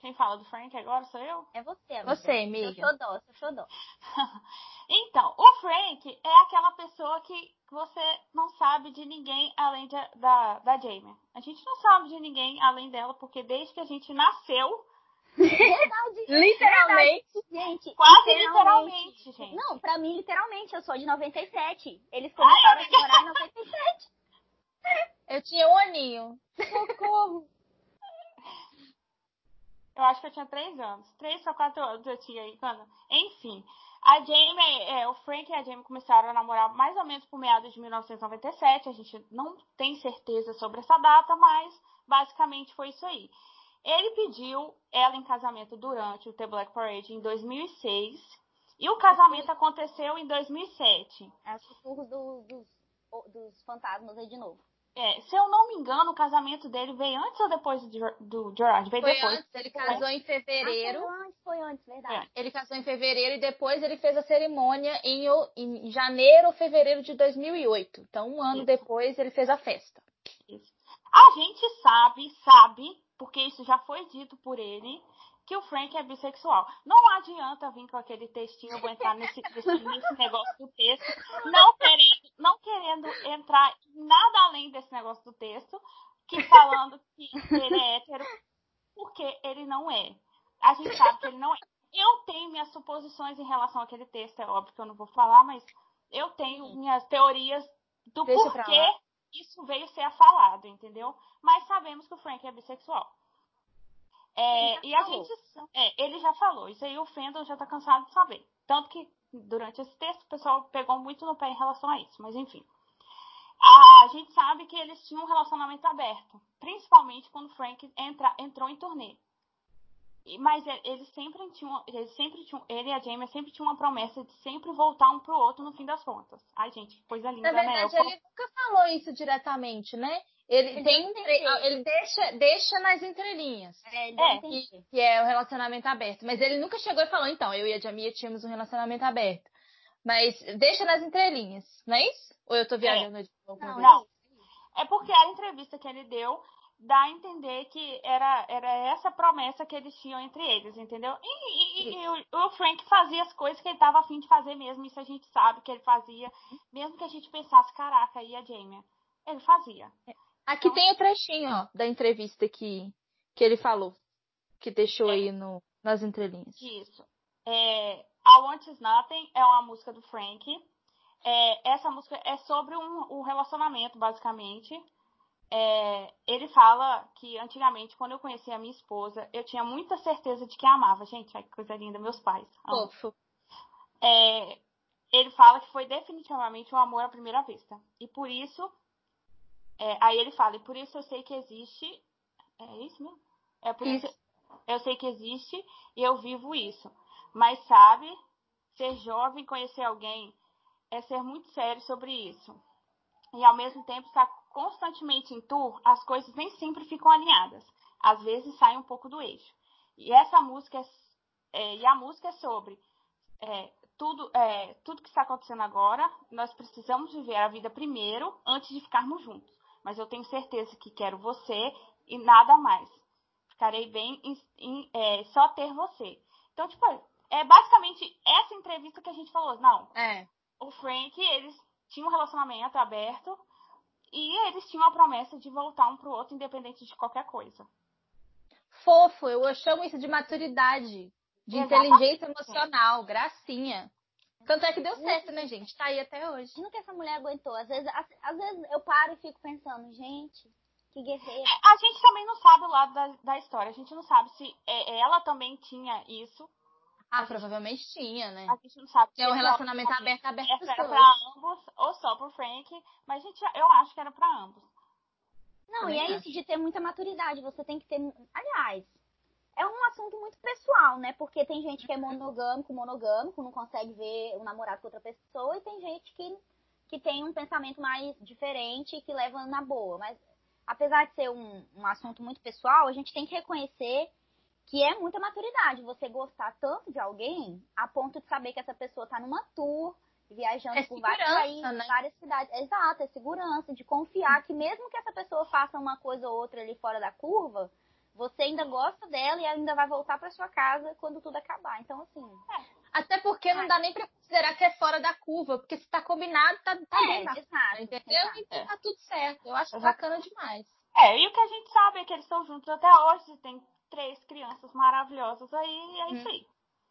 Quem fala do Frank agora sou eu? É você, amiga. Você, amiga. Eu sou dó, eu sou dó. <laughs> então, o Frank é aquela pessoa que você não sabe de ninguém além de, da, da Jamie. A gente não sabe de ninguém além dela, porque desde que a gente nasceu. <laughs> literalmente. Gente, quase literalmente. literalmente. gente. Não, pra mim, literalmente, eu sou de 97. Eles começaram Ai, a morar em 97. Eu tinha um aninho. Socorro. Eu acho que eu tinha três anos. Três ou quatro anos eu tinha aí quando. Enfim. A Jamie, é, o Frank e a Jamie começaram a namorar mais ou menos por meados de 1997. A gente não tem certeza sobre essa data, mas basicamente foi isso aí. Ele pediu ela em casamento durante o The Black Parade em 2006 e o casamento aconteceu em 2007. É o sussurro do, dos, dos fantasmas aí de novo. É, se eu não me engano, o casamento dele veio antes ou depois do, do Gerard? Veio foi depois. antes, ele casou em fevereiro. Ah, foi antes, foi antes, verdade. É. Ele casou em fevereiro e depois ele fez a cerimônia em, em janeiro ou fevereiro de 2008. Então, um ano Isso. depois, ele fez a festa. Isso. A gente sabe, sabe porque isso já foi dito por ele, que o Frank é bissexual. Não adianta vir com aquele textinho, eu vou entrar nesse, nesse negócio do texto, não querendo, não querendo entrar nada além desse negócio do texto, que falando que ele é hétero, porque ele não é. A gente sabe que ele não é. Eu tenho minhas suposições em relação àquele texto, é óbvio que eu não vou falar, mas eu tenho minhas teorias do Deixa porquê isso veio ser falado, entendeu? Mas sabemos que o Frank é bissexual. É, e a falou. gente. É, ele já falou, isso aí o Fendon já tá cansado de saber. Tanto que durante esse texto o pessoal pegou muito no pé em relação a isso, mas enfim. A gente sabe que eles tinham um relacionamento aberto, principalmente quando Frank entra, entrou em turnê. Mas eles sempre tinham, eles sempre tinham, ele e a Jamie sempre tinham uma promessa de sempre voltar um pro outro no fim das contas. Ai, gente, que coisa linda, Na verdade, né? Eu... ele nunca falou isso diretamente, né? Ele, ele tem ele deixa, deixa nas entrelinhas. É, é que, que, é o relacionamento aberto. Mas ele nunca chegou e falou, então, eu e a Jamia tínhamos um relacionamento aberto. Mas deixa nas entrelinhas, não é isso? Ou eu tô viajando é. de novo? Não, não. É porque a entrevista que ele deu dá a entender que era, era essa promessa que eles tinham entre eles, entendeu? E, e, e o, o, Frank fazia as coisas que ele estava afim de fazer mesmo, isso a gente sabe que ele fazia, mesmo que a gente pensasse, caraca, e a Jamie? Ele fazia. Aqui então, tem o trechinho, ó, da entrevista que, que ele falou, que deixou é, aí no, nas entrelinhas. Isso. É, I Want Is Nothing é uma música do Frank. É, essa música é sobre um, um relacionamento, basicamente. É, ele fala que antigamente, quando eu conheci a minha esposa, eu tinha muita certeza de que a amava. Gente, ai, que coisa linda, meus pais. Fofo. É, ele fala que foi definitivamente um amor à primeira vista. E por isso, é, aí ele fala, e por isso eu sei que existe. É isso mesmo? É por isso. isso eu sei que existe e eu vivo isso. Mas sabe, ser jovem, conhecer alguém, é ser muito sério sobre isso. E ao mesmo tempo estar constantemente em tour, as coisas nem sempre ficam alinhadas. Às vezes saem um pouco do eixo. E essa música é, é e a música é sobre é, tudo, é, tudo que está acontecendo agora. Nós precisamos viver a vida primeiro antes de ficarmos juntos. Mas eu tenho certeza que quero você e nada mais. Ficarei bem em, em é, só ter você. Então, tipo, é basicamente essa entrevista que a gente falou. Não. É. O Frank, eles tinham um relacionamento aberto e eles tinham a promessa de voltar um pro outro, independente de qualquer coisa. Fofo, eu chamo isso de maturidade, de Exatamente. inteligência emocional, gracinha. Tanto é que deu certo, né, gente? Tá aí até hoje. Não que essa mulher aguentou. Às vezes, às vezes eu paro e fico pensando, gente, que guerreira. A gente também não sabe o lado da, da história. A gente não sabe se é, ela também tinha isso ah, provavelmente tinha, né? A gente não sabe. Se é um relacionamento aberto, aberto Era pra ambos, ou só pro Frank, mas gente, eu acho que era pra ambos. Não, Também e é acho. isso de ter muita maturidade. Você tem que ter. Aliás, é um assunto muito pessoal, né? Porque tem gente que é monogâmico, monogâmico, não consegue ver o namorado com outra pessoa, e tem gente que, que tem um pensamento mais diferente e que leva na boa. Mas apesar de ser um, um assunto muito pessoal, a gente tem que reconhecer que é muita maturidade você gostar tanto de alguém a ponto de saber que essa pessoa tá numa tour, viajando é por vários países, né? várias cidades. Exato, é segurança, de confiar que mesmo que essa pessoa faça uma coisa ou outra ali fora da curva, você ainda gosta dela e ainda vai voltar para sua casa quando tudo acabar. Então, assim. É. Até porque não dá nem pra considerar que é fora da curva, porque se tá combinado, tá, tá é, bem. Exato, entendeu? Exato. Então tá tudo certo. Eu acho bacana demais. É, e o que a gente sabe é que eles estão juntos até hoje, tem três crianças maravilhosas aí, é isso hum. aí.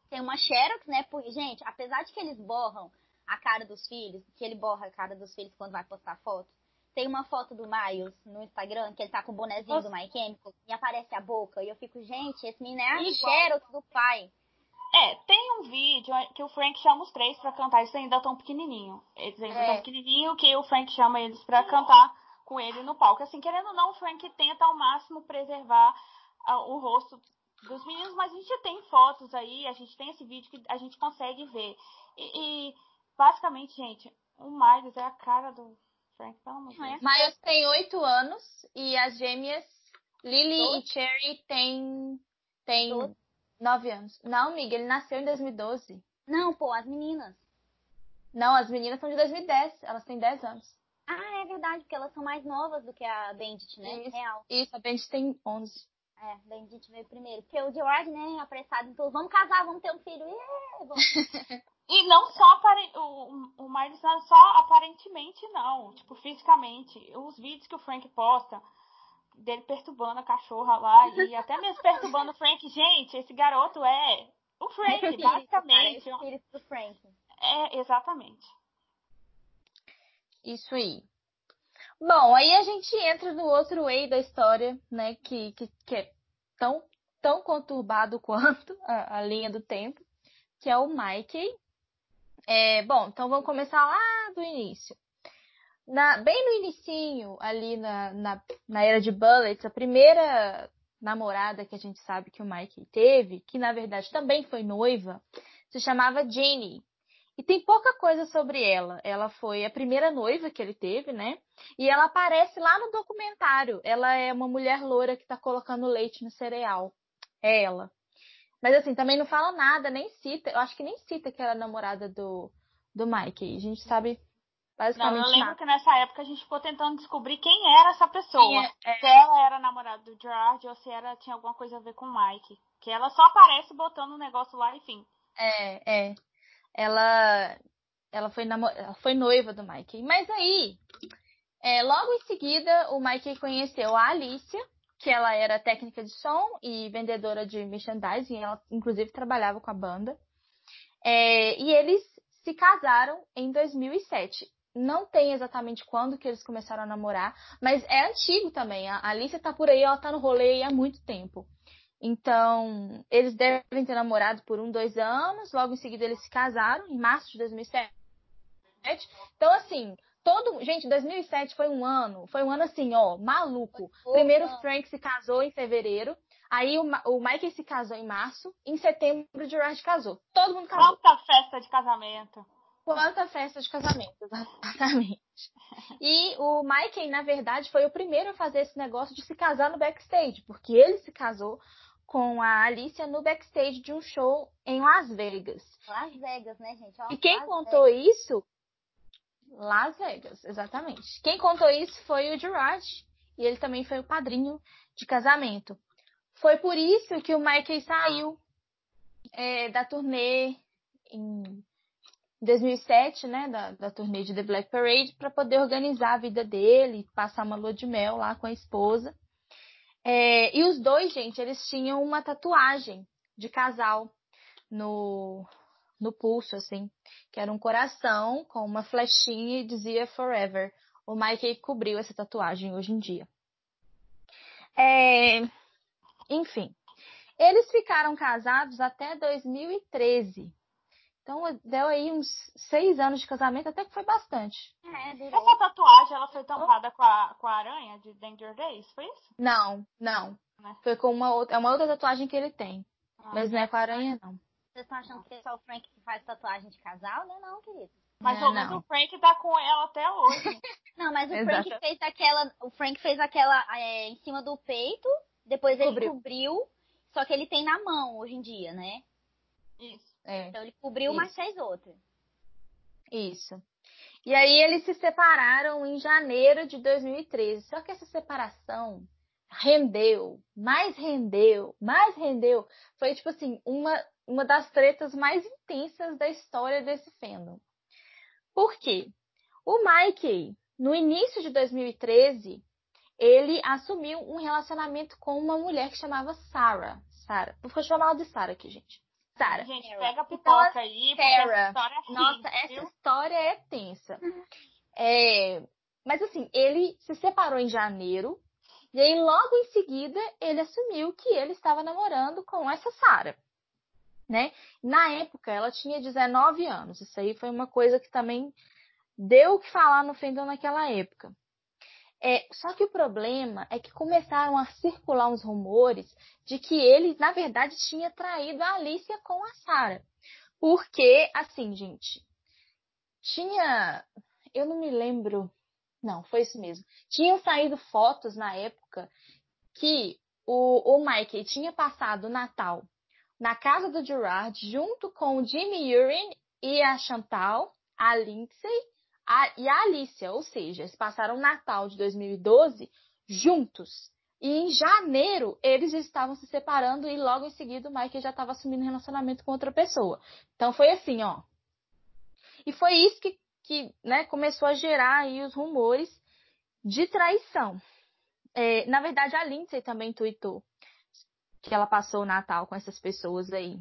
Tem uma Xerox, né? Porque, gente, apesar de que eles borram a cara dos filhos, que ele borra a cara dos filhos quando vai postar foto, tem uma foto do Miles no Instagram, que ele tá com o bonezinho Nossa. do My Chemical, e aparece a boca, e eu fico, gente, esse menino é a. Xerox do pai. É, tem um vídeo que o Frank chama os três pra cantar, eles ainda tão pequenininho. Eles ainda é. tão pequenininho que o Frank chama eles pra cantar com ele no palco. Assim, querendo ou não, o Frank tenta ao máximo preservar o rosto dos meninos, mas a gente tem fotos aí, a gente tem esse vídeo que a gente consegue ver. E, e basicamente, gente, o Miles é a cara do Frank, pelo amor de Deus. Miles tem oito anos e as gêmeas Lily e Cherry têm tem nove anos. Não, amiga, ele nasceu em 2012. Não, pô, as meninas. Não, as meninas são de 2010, elas têm 10 anos. Ah, é verdade, porque elas são mais novas do que a Bandit, né? Isso, Real. Isso, a Bandit tem 11. É, Bendit veio primeiro. Porque o George, né, apressado, então vamos casar, vamos ter um filho. É, vamos. <laughs> e não só o, o Miles não é só aparentemente, não. Tipo, fisicamente. Os vídeos que o Frank posta, dele perturbando a cachorra lá e <laughs> até mesmo perturbando o Frank. Gente, esse garoto é o Frank, <laughs> é basicamente. É o espírito do Frank. É, exatamente. Isso aí. Bom, aí a gente entra no outro way da história, né, que, que, que é tão, tão conturbado <laughs> quanto a, a linha do tempo, que é o Mikey. É, bom, então vamos começar lá do início. Na, bem no inicinho, ali na, na, na era de Bullets, a primeira namorada que a gente sabe que o Mikey teve, que na verdade também foi noiva, se chamava Jenny. E tem pouca coisa sobre ela. Ela foi a primeira noiva que ele teve, né? E ela aparece lá no documentário. Ela é uma mulher loura que tá colocando leite no cereal. É ela. Mas assim, também não fala nada, nem cita. Eu acho que nem cita que era namorada do, do Mike. A gente sabe basicamente. Não, eu lembro nada. que nessa época a gente ficou tentando descobrir quem era essa pessoa. É, é... Se ela era namorada do Gerard ou se ela tinha alguma coisa a ver com o Mike. Que ela só aparece botando o um negócio lá, enfim. É, é. Ela, ela foi, ela foi noiva do Mike. Mas aí, é, logo em seguida, o Mike conheceu a Alicia, que ela era técnica de som e vendedora de merchandising, ela inclusive trabalhava com a banda. É, e eles se casaram em 2007. Não tem exatamente quando que eles começaram a namorar, mas é antigo também. A Alicia tá por aí, ela tá no rolê há muito tempo. Então, eles devem ter namorado por um, dois anos, logo em seguida eles se casaram, em março de 2007. Então, assim, todo. Gente, 2007 foi um ano, foi um ano assim, ó, maluco. Primeiro o Frank se casou em fevereiro, aí o, o Michael se casou em março, em setembro o Gerard casou. Todo mundo casou. Quanta festa de casamento! Quanta festa de casamento, exatamente. E o Michael, na verdade, foi o primeiro a fazer esse negócio de se casar no backstage, porque ele se casou com a Alicia no backstage de um show em Las Vegas. Las Vegas, né, gente? Ó, e quem Las contou Vegas. isso? Las Vegas, exatamente. Quem contou isso foi o Gerard, e ele também foi o padrinho de casamento. Foi por isso que o Michael saiu é, da turnê em 2007, né, da, da turnê de The Black Parade, para poder organizar a vida dele, passar uma lua de mel lá com a esposa. É, e os dois, gente, eles tinham uma tatuagem de casal no, no pulso, assim, que era um coração com uma flechinha e dizia Forever. O Mikey cobriu essa tatuagem hoje em dia. É, enfim, eles ficaram casados até 2013. Então deu aí uns seis anos de casamento, até que foi bastante. É. Essa tatuagem, ela foi tampada com a, com a aranha de Danger Days, foi isso? Não, não. Né? Foi com uma outra, é uma outra tatuagem que ele tem. Ah. Mas não é com a aranha, não. Vocês estão achando que é só o Frank que faz tatuagem de casal, né? Não, querido. Mas É, o menos o Frank tá com ela até hoje. <laughs> Não, mas o Exato. Frank fez aquela. O Frank fez aquela é, em cima do peito, depois ele Cobriu. cobriu. só que ele tem na mão hoje em dia, né? Isso. É. Então ele cobriu, mas Isso. fez outra. Isso. E aí eles se separaram em janeiro de 2013. Só que essa separação rendeu, mais rendeu, mais rendeu. Foi tipo assim, uma, uma das tretas mais intensas da história desse fandom. Por quê? O Mikey, no início de 2013, ele assumiu um relacionamento com uma mulher que chamava Sarah. Sarah. Vou chamar ela de Sarah aqui, gente. Sarah. Gente, Sarah. pega a pipoca aí, porque Sarah. história é Nossa, essa história é tensa. É, mas assim, ele se separou em janeiro e aí logo em seguida ele assumiu que ele estava namorando com essa Sara, né? Na época ela tinha 19 anos. Isso aí foi uma coisa que também deu o que falar no fandom naquela época. É, só que o problema é que começaram a circular uns rumores de que ele, na verdade, tinha traído a Alicia com a Sarah. Porque, assim, gente, tinha. Eu não me lembro. Não, foi isso mesmo. Tinham saído fotos na época que o, o Mikey tinha passado o Natal na casa do Gerard junto com o Jimmy Urine e a Chantal, a Lindsay a- e a Alicia. Ou seja, eles passaram o Natal de 2012 juntos. E em janeiro eles estavam se separando e logo em seguida o Michael já estava assumindo um relacionamento com outra pessoa. Então foi assim, ó. E foi isso que, que né, começou a gerar aí os rumores de traição. É, na verdade, a Lindsay também tweetou que ela passou o Natal com essas pessoas aí.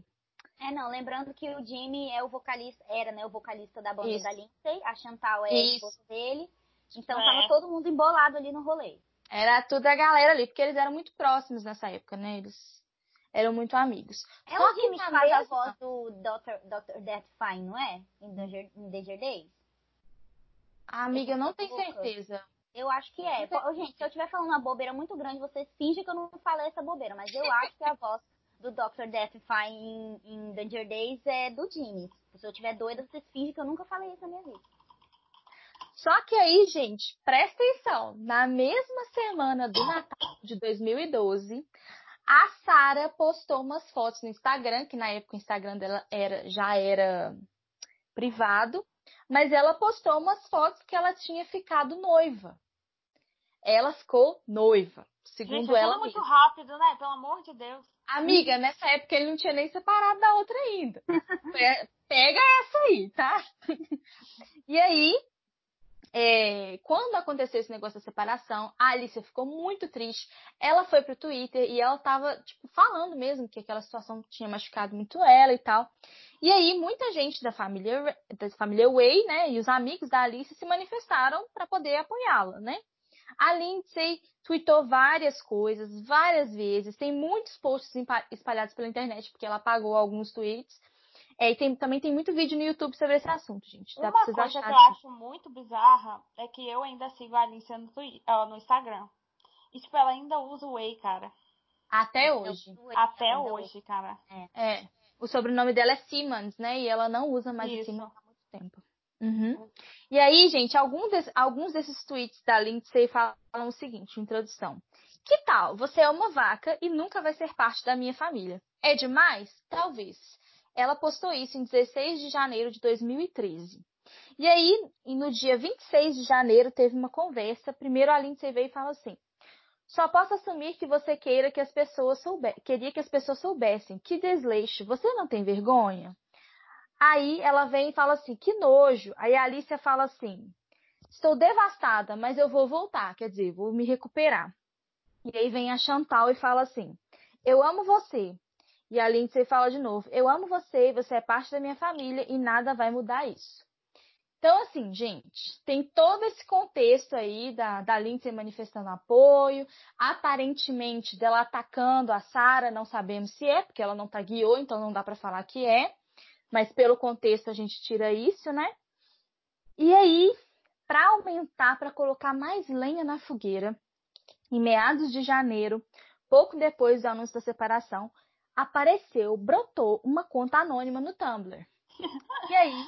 É, não, lembrando que o Jimmy é o vocalista, era, né, o vocalista da banda Isso. da Lindsay, a Chantal é a Isso. esposa dele. Então É. tava todo mundo embolado ali no rolê. Era tudo a galera ali, porque eles eram muito próximos nessa época, né? Eles eram muito amigos. É Só o Jimmy que faz a mesma- voz do Dr. Dr. Death Fine, não é? Em Danger, em Danger Days? A amiga, eu não tenho Louca. certeza. Eu acho que é. Gente, se eu estiver falando uma bobeira muito grande, vocês fingem que eu não falei essa bobeira. Mas eu <laughs> acho que a voz do Dr. Death Fine em, em Danger Days é do Jimmy. Se eu estiver doida, vocês fingem que eu nunca falei isso na minha vida. Só que aí, gente, presta atenção. Na mesma semana do Natal de 2012, a Sara postou umas fotos no Instagram, que na época o Instagram dela era, já era privado, mas ela postou umas fotos que ela tinha ficado noiva. Ela ficou noiva, segundo Gente, é ela muito rápido, né? Pelo amor de Deus. Amiga, nessa época ele não tinha nem separado da outra ainda. <laughs> Pe- Pega essa aí, tá? <laughs> E aí, é, quando aconteceu esse negócio da separação, a Alicia ficou muito triste. Ela foi pro Twitter e ela tava, tipo, falando mesmo que aquela situação tinha machucado muito ela e tal. E aí, muita gente da família, da família Way, né, e os amigos da Alice se manifestaram para poder apoiá-la, né? A Lindsay tweetou várias coisas, várias vezes. Tem muitos posts espalhados pela internet, porque ela apagou alguns tweets. É, e tem- também tem muito vídeo no YouTube sobre esse assunto, gente. Dá Uma vocês coisa que acharem. eu acho muito bizarra é que eu ainda sigo a Alicia no, Twi- ó, no Instagram. E, tipo, ela ainda usa o Whey, cara. Até hoje. Até hoje, cara. É. O sobrenome dela é Simmons, né? E ela não usa mais Isso. Simmons há muito tempo. Uhum. E aí, gente, alguns desses tweets da Lindsay falam o seguinte, introdução. Que tal? Você é uma vaca e nunca vai ser parte da minha família. É demais? Talvez. Ela postou isso em 16 de janeiro de 2013. E aí, no dia 26 de janeiro, teve uma conversa. Primeiro a Lindsay veio e falou assim: Só posso assumir que você queira que as pessoas queria que as pessoas soubessem. Que desleixo. Você não tem vergonha? Aí ela vem e fala assim: Que nojo. Aí a Alicia fala assim: Estou devastada, mas eu vou voltar. Quer dizer, vou me recuperar. E aí vem a Chantal e fala assim: Eu amo você. E a Lindsay fala de novo: Eu amo você, você é parte da minha família e nada vai mudar isso. Então, assim, gente, tem todo esse contexto aí da, da Lindsay manifestando apoio, aparentemente dela atacando a Sarah, não sabemos se é, porque ela não tagueou, então não dá pra falar que é, mas pelo contexto a gente tira isso, né? E aí, para aumentar, para colocar mais lenha na fogueira, em meados de janeiro, pouco depois do anúncio da separação, apareceu, brotou uma conta anônima no Tumblr. E aí,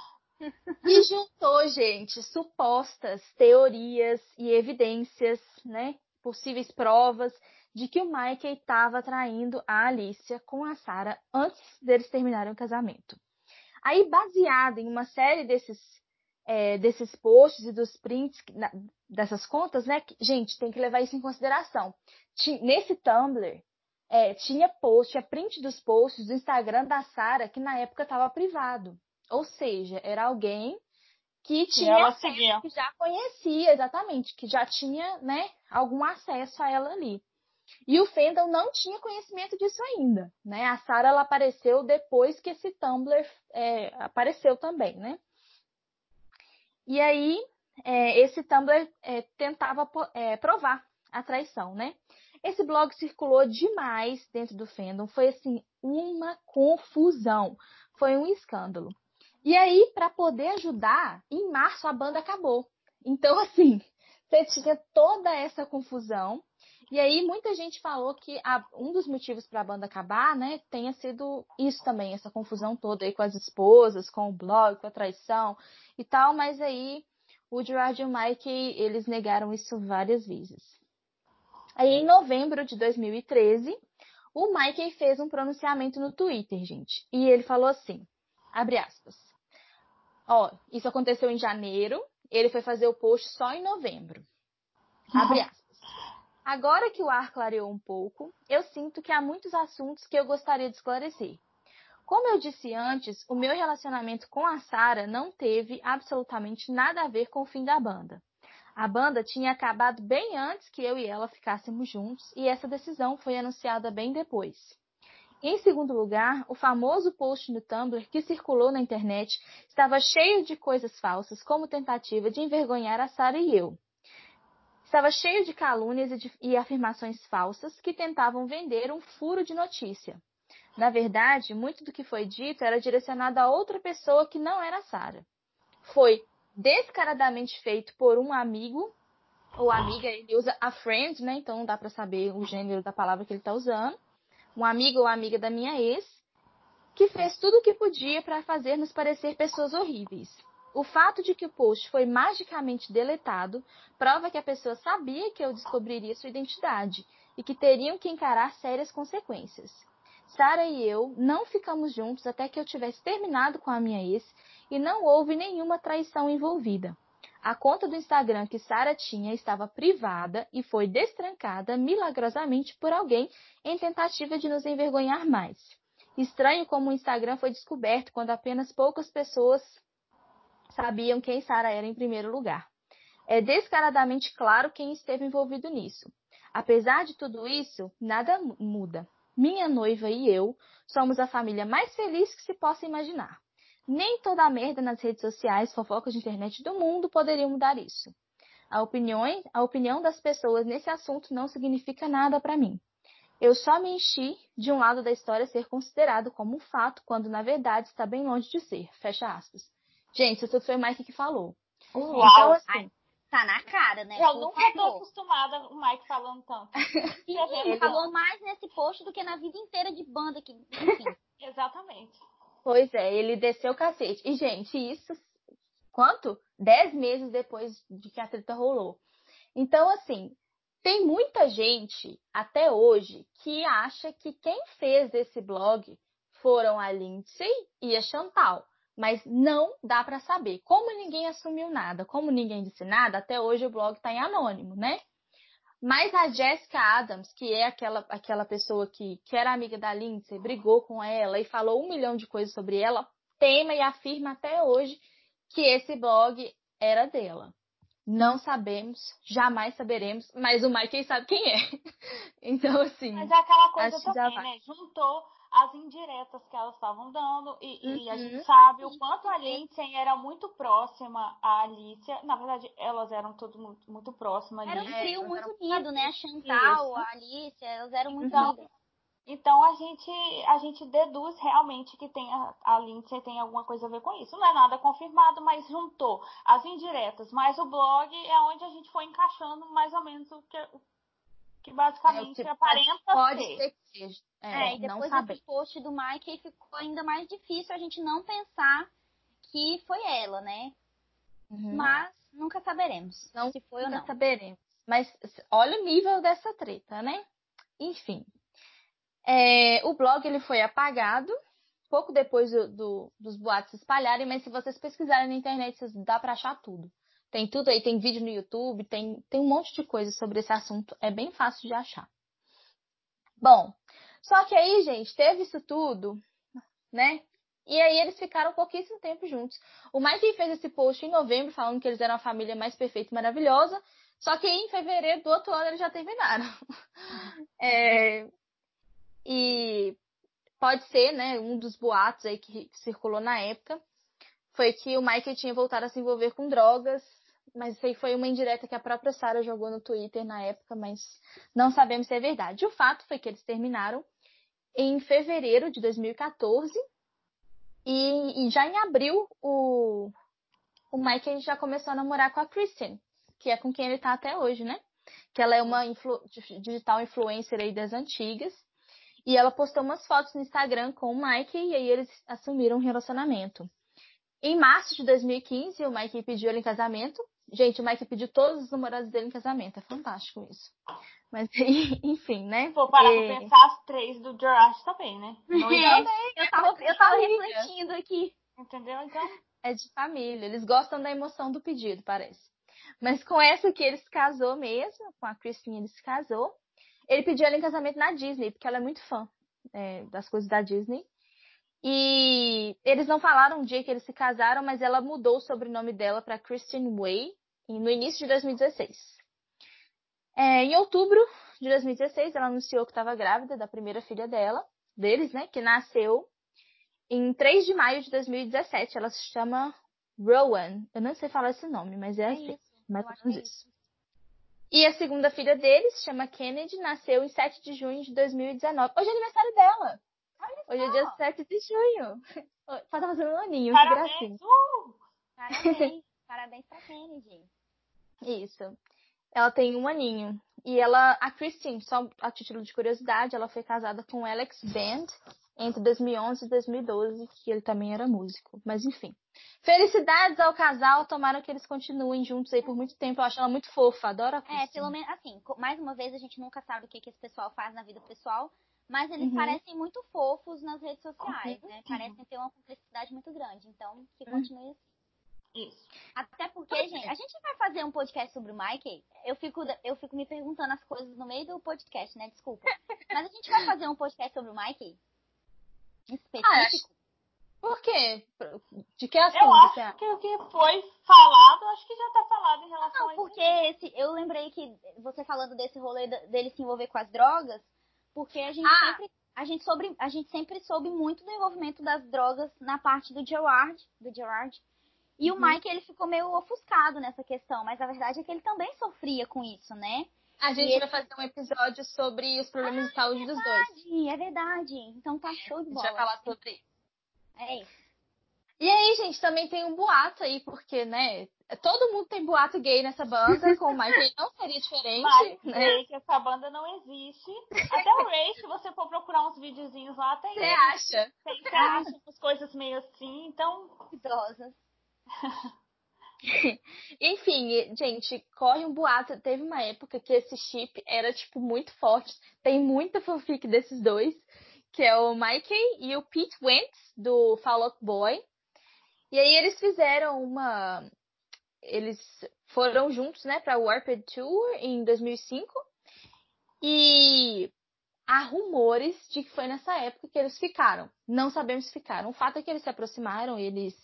e juntou, gente, supostas teorias e evidências, né? Possíveis provas de que o Mike estava traindo a Alicia com a Sarah antes deles terminarem o casamento. Aí, baseado em uma série desses, é, desses posts e dos prints na- dessas contas, né? que- gente, tem que levar isso em consideração. Ti- nesse Tumblr, é, tinha post, tinha print dos posts do Instagram da Sarah que na época estava privado. Ou seja, era alguém que Que tinha ela acesso, seguia. que já conhecia exatamente, que já tinha, né, algum acesso a ela ali. E o Fendel não tinha conhecimento disso ainda, né? A Sarah ela apareceu depois que esse Tumblr é, apareceu também, né? E aí é, esse Tumblr é, tentava é, provar a traição, né? Esse blog circulou demais dentro do fandom, foi assim uma confusão, foi um escândalo. E aí, para poder ajudar, em março a banda acabou. Então, assim, você tinha toda essa confusão. E aí, muita gente falou que a- um dos motivos para a banda acabar, né, tenha sido isso também, essa confusão toda aí com as esposas, com o blog, com a traição e tal. Mas aí, o Gerard e o Mike, eles negaram isso várias vezes. Aí, em novembro de 2013, o Mike fez um pronunciamento no Twitter, gente. E ele falou assim, abre aspas. Ó, isso aconteceu em janeiro, ele foi fazer o post só em novembro. Abre aspas. <laughs> Agora que o ar clareou um pouco, eu sinto que há muitos assuntos que eu gostaria de esclarecer. Como eu disse antes, o meu relacionamento com a Sarah não teve absolutamente nada a ver com o fim da banda. A banda tinha acabado bem antes que eu e ela ficássemos juntos e essa decisão foi anunciada bem depois. Em segundo lugar, o famoso post no Tumblr que circulou na internet estava cheio de coisas falsas, como tentativa de envergonhar a Sarah e eu. Estava cheio de calúnias e, de, e afirmações falsas que tentavam vender um furo de notícia. Na verdade, muito do que foi dito era direcionado a outra pessoa que não era Sarah. Foi descaradamente feito por um amigo ou amiga, ele usa a friend, né? Então dá para saber o gênero da palavra que ele está usando um amigo ou amiga da minha ex, que fez tudo o que podia para fazer nos parecer pessoas horríveis. O fato de que o post foi magicamente deletado prova que a pessoa sabia que eu descobriria sua identidade e que teriam que encarar sérias consequências. Sara e eu não ficamos juntos até que eu tivesse terminado com a minha ex e não houve nenhuma traição envolvida. A conta do Instagram que Sara tinha estava privada e foi destrancada milagrosamente por alguém em tentativa de nos envergonhar mais. Estranho como o Instagram foi descoberto quando apenas poucas pessoas sabiam quem Sara era em primeiro lugar. É descaradamente claro quem esteve envolvido nisso. Apesar de tudo isso, nada muda. Minha noiva e eu somos a família mais feliz que se possa imaginar. Nem toda a merda nas redes sociais, fofocas de internet do mundo poderiam mudar isso. A opinião, a opinião das pessoas nesse assunto não significa nada para mim. Eu só me enchi de um lado da história ser considerado como um fato, quando na verdade está bem longe de ser. Fecha aspas. Gente, isso foi o Mike que falou. Uau! Então, assim, tá na cara, né? Eu nunca tô acostumada o Mike falando tanto. <laughs> ele falou mais nesse post do que na vida inteira de banda que, enfim. <laughs> <laughs> Exatamente. Pois é, ele desceu o cacete. E, gente, isso quanto? Dez meses depois de que a treta rolou. Então, assim, tem muita gente até hoje que acha que quem fez esse blog foram a Lindsay e a Chantal. Mas não dá para saber. Como ninguém assumiu nada, como ninguém disse nada, até hoje o blog está em anônimo, né? Mas a Jessica Adams, que é aquela, aquela pessoa que, que era amiga da Lindsay, brigou com ela e falou um milhão de coisas sobre ela, tema e afirma até hoje que esse blog era dela. Não sabemos, jamais saberemos, mas o Michael sabe quem é. <laughs> então, assim. Mas é aquela coisa também, né? Juntou as indiretas que elas estavam dando. E, uhum. e, a gente uhum. sabe o quanto a Lindsay era muito próxima à Alicia. Na verdade, elas eram todas muito, muito próximas. Era um trio muito unido, né? A Chantal, Isso. a Alicia, elas eram muito então, unidas. Então a gente, a gente deduz realmente que tem a, a Lindsay tem alguma coisa a ver com isso. Não é nada confirmado, mas juntou as indiretas, mas o blog é onde a gente foi encaixando mais ou menos o que, que basicamente é, aparenta pode ser. ser que seja. É, é, e depois desse post do Mike ficou ainda mais difícil a gente não pensar que foi ela, né? Uhum. Mas nunca saberemos não, se foi ou não. saberemos. Mas olha o nível dessa treta, né? Enfim. É, o blog ele foi apagado pouco depois do, do, dos boatos se espalharem, mas se vocês pesquisarem na internet, vocês dá para achar tudo. Tem tudo aí, tem vídeo no YouTube, tem, tem um monte de coisa sobre esse assunto. É bem fácil de achar. Bom, só que aí, gente, teve isso tudo, né? E aí eles ficaram pouquíssimo tempo juntos. O Mike fez esse post em novembro, falando que eles eram a família mais perfeita e maravilhosa. Só que em fevereiro do outro ano eles já terminaram. <laughs> é, e pode ser, né, um dos boatos aí que circulou na época foi que o Michael tinha voltado a se envolver com drogas mas isso aí foi uma indireta que a própria Sarah jogou no Twitter na época, mas não sabemos se é verdade. O fato foi que eles terminaram em fevereiro de 2014 e, e já em abril o, o Mike já começou a namorar com a Kristen, que é com quem ele tá até hoje, né? Que ela é uma influ, digital influencer aí das antigas. E ela postou umas fotos no Instagram com o Mike e aí eles assumiram um relacionamento. Em março de 2015, o Mike pediu ela em casamento Gente, o Mike pediu todos os namorados dele em casamento. É fantástico isso. Mas, <laughs> enfim, né? Vou parar é... pra pensar as três do George também, né? <laughs> Não é, eu tava, eu tava refletindo aqui. Entendeu? Então. É de família. Eles gostam da emoção do pedido, parece. Mas com essa que ele se casou mesmo, com a Christine ele se casou. Ele pediu ela em casamento na Disney, porque ela é muito fã é, das coisas da Disney. E eles não falaram o dia que eles se casaram, mas ela mudou o sobrenome dela para Christian Way no início de 2016. É, em outubro de 2016, ela anunciou que estava grávida da primeira filha dela, deles, né, que nasceu em 3 de maio de 2017. Ela se chama Rowan. Eu não sei falar esse nome, mas é, é assim. Isso. Mais ou menos isso. E a segunda filha deles, se chama Kennedy, nasceu em 7 de junho de 2019. Hoje é aniversário dela. Hoje é dia 7 de junho. <laughs> Tá fazendo um aninho, Parabéns. que gracinha. Uh! Parabéns. <laughs> Parabéns pra Kennedy. Isso. Ela tem um aninho. E ela, a Christine, só a título de curiosidade, ela foi casada com Alex Band entre 2011 e 2012, que ele também era músico. Mas enfim. Felicidades ao casal, tomara que eles continuem juntos aí por muito tempo. Eu acho ela muito fofa, adoro a Christine. É, pelo menos, assim, mais uma vez a gente nunca sabe o que, que esse pessoal faz na vida pessoal, mas eles uhum. parecem muito fofos nas redes sociais, uhum. né? Parecem ter uma cumplicidade muito grande. Então, que uhum. continue assim. Isso. Até porque, gente, a gente vai fazer um podcast sobre o Mikey. Eu fico, eu fico me perguntando as coisas no meio do podcast, né? Desculpa. <laughs> Mas a gente vai fazer um podcast sobre o Mikey? Específico? Ah, acho... Por quê? De que assunto? Eu acho que o que foi falado, acho que já tá falado em relação Não, a isso. Porque esse, eu lembrei que você falando desse rolê dele se envolver com as drogas, porque a gente ah. sempre a gente, sobre, a gente sempre soube muito do envolvimento das drogas na parte do Gerard, do Gerard. E uhum. o Mike, ele ficou meio ofuscado nessa questão, mas a verdade é que ele também sofria com isso, né? A gente vai fazer um episódio sobre os problemas ah, de saúde é dos dois. É verdade, então tá show de bola. A gente vai falar sobre isso. É isso. E aí, gente, também tem um boato aí, porque, né, todo mundo tem boato gay nessa banda, com o Michael não seria diferente. Mas, né? que essa banda não existe. Até o Ray, se você for procurar uns videozinhos lá, tem. Você acha? Tem, você acha umas coisas meio assim, então. Idosas. <laughs> Enfim, gente, corre um boato. Teve uma época que esse chip era, tipo, muito forte. Tem muita fanfic desses dois, que é o Mikey e o Pete Wentz, do Fall Out Boy. E aí eles fizeram uma... Eles foram juntos, né, pra Warped Tour em 2005. E há rumores de que foi nessa época que eles ficaram. Não sabemos se ficaram. O fato é que eles se aproximaram, eles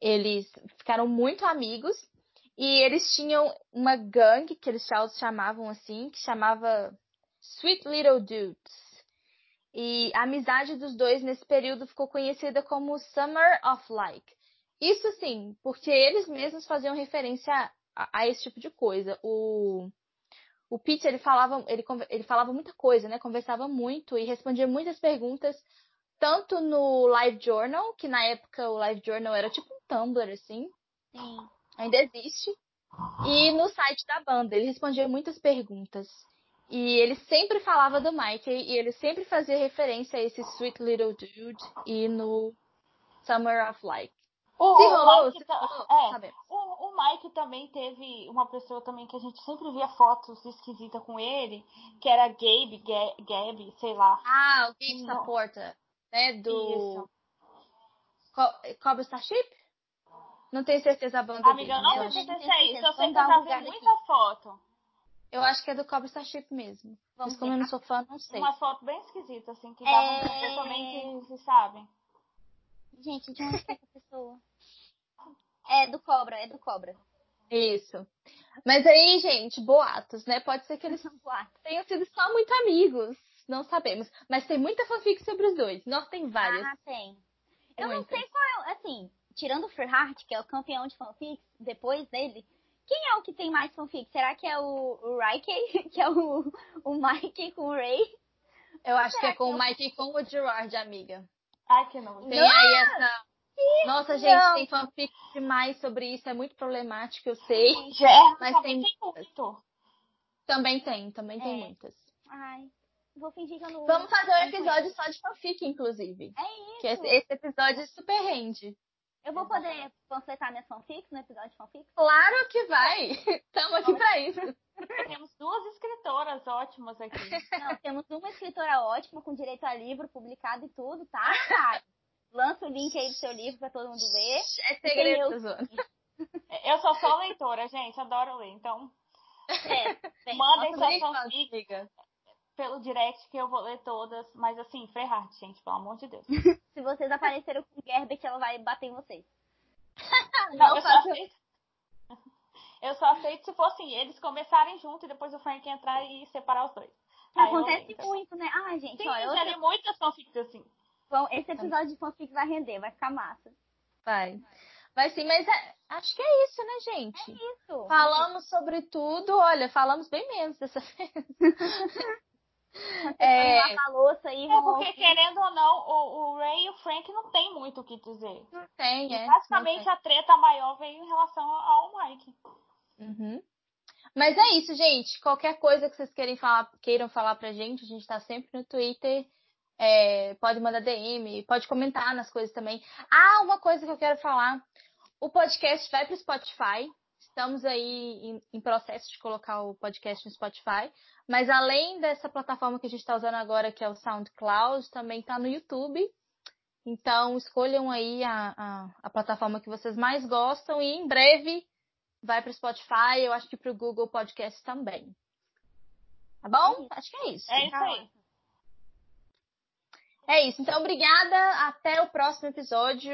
eles ficaram muito amigos e eles tinham uma gangue que eles chamavam assim, que chamava Sweet Little Dudes. E a amizade dos dois nesse período ficou conhecida como Summer of Like. Isso assim, porque eles mesmos faziam referência a, a esse tipo de coisa. O, o Pete, ele falava, ele, ele falava muita coisa, né? Conversava muito e respondia muitas perguntas tanto no Live Journal, que na época o Live Journal era tipo Tumblr, assim. Sim. Ainda existe. E no site da banda, ele respondia muitas perguntas. E ele sempre falava do Mike e ele sempre fazia referência a esse Sweet Little Dude e no Summer of Light. O, se rolou, o Mike, se rolou, é, o, o, Mike também teve uma pessoa também que a gente sempre via fotos esquisitas com ele, que era Gabe, Gabe, sei lá. Ah, o Gabe Saporta né? Do. Isso. Co Cobra Starship? Não tenho certeza a banda Amiga, eu não tenho certeza é isso. Eu sei que eu já vi muita foto. Eu acho que é do Cobra Starship mesmo. Vamos Mas como eu não sou fã, não sei. Uma foto bem esquisita, assim, que dá é... pra ver também que se sabem. Gente, de onde é essa pessoa? <laughs> É do Cobra, é do Cobra. Isso. Mas aí, gente, boatos, né? Pode ser que eles <laughs> tenham sido só muito amigos não sabemos. Mas tem muita fanfic sobre os dois. Nós tem várias. Ah, tem. Eu não sei qual é, assim, tirando o Freehart, que é o campeão de fanfics, depois dele, quem é o que tem mais fanfic? Será que é o, o <laughs> que é o, o Mike com o Ray? Eu acho que é com que é o Mike e com o Gerard, amiga. Ai, que não. Tem não! aí essa... Nossa, gente, não. tem fanfic demais sobre isso, é muito problemático, eu sei. É, mas tem... tem muito. Também tem, também é. tem muitas. Ai. Vou fingir que eu não. Vamos fazer um episódio só de fanfic, inclusive. É isso. Que esse, esse episódio super rende. Eu vou poder panfletar minhas fanfics no episódio de fanfics? Claro que vai! <laughs> Estamos aqui pra isso. Temos duas escritoras ótimas aqui. Não, temos uma escritora ótima, com direito a livro publicado e tudo, tá, cara? Lança o link aí do seu livro pra todo mundo ver. É segredo, Eu sou só leitora, gente, adoro ler, então. É, Mandem suas fanfics pelo direct que eu vou ler todas, mas assim, Ferrari, gente, pelo amor de Deus. <laughs> Se vocês apareceram com Gerbert, ela vai bater em vocês. <laughs> não, eu só, aceito, <laughs> Eu só aceito se fossem eles começarem junto e depois o Frank entrar e separar os dois. Acontece muito, né? Ah, gente, Sim, ó, eu li muitas fanfics assim. Bom, esse episódio de fanfic vai render, vai ficar massa. Vai. Vai sim, mas é, acho que é isso, né, gente? É isso. Falamos sobre tudo, olha, falamos bem menos dessa vez. É, a louça aí, é porque, querendo ou não, o, o, Ray e o Frank não tem muito o que dizer. Não tem, é. Basicamente, a treta maior veio em relação ao Mike. Uhum. Mas é isso, gente. Qualquer coisa que vocês queiram falar, queiram falar pra gente, a gente tá sempre no Twitter. É, pode mandar DM, pode comentar nas coisas também. Ah, uma coisa que eu quero falar. O podcast vai pro Spotify. Estamos aí em, em processo de colocar o podcast no Spotify. Mas além dessa plataforma que a gente está usando agora, que é o SoundCloud, também está no YouTube. Então escolham aí a, a, a plataforma que vocês mais gostam e em breve vai para o Spotify, eu acho que para o Google Podcast também. Tá bom? Acho que é isso. É isso aí. É isso. Então, obrigada. Até o próximo episódio.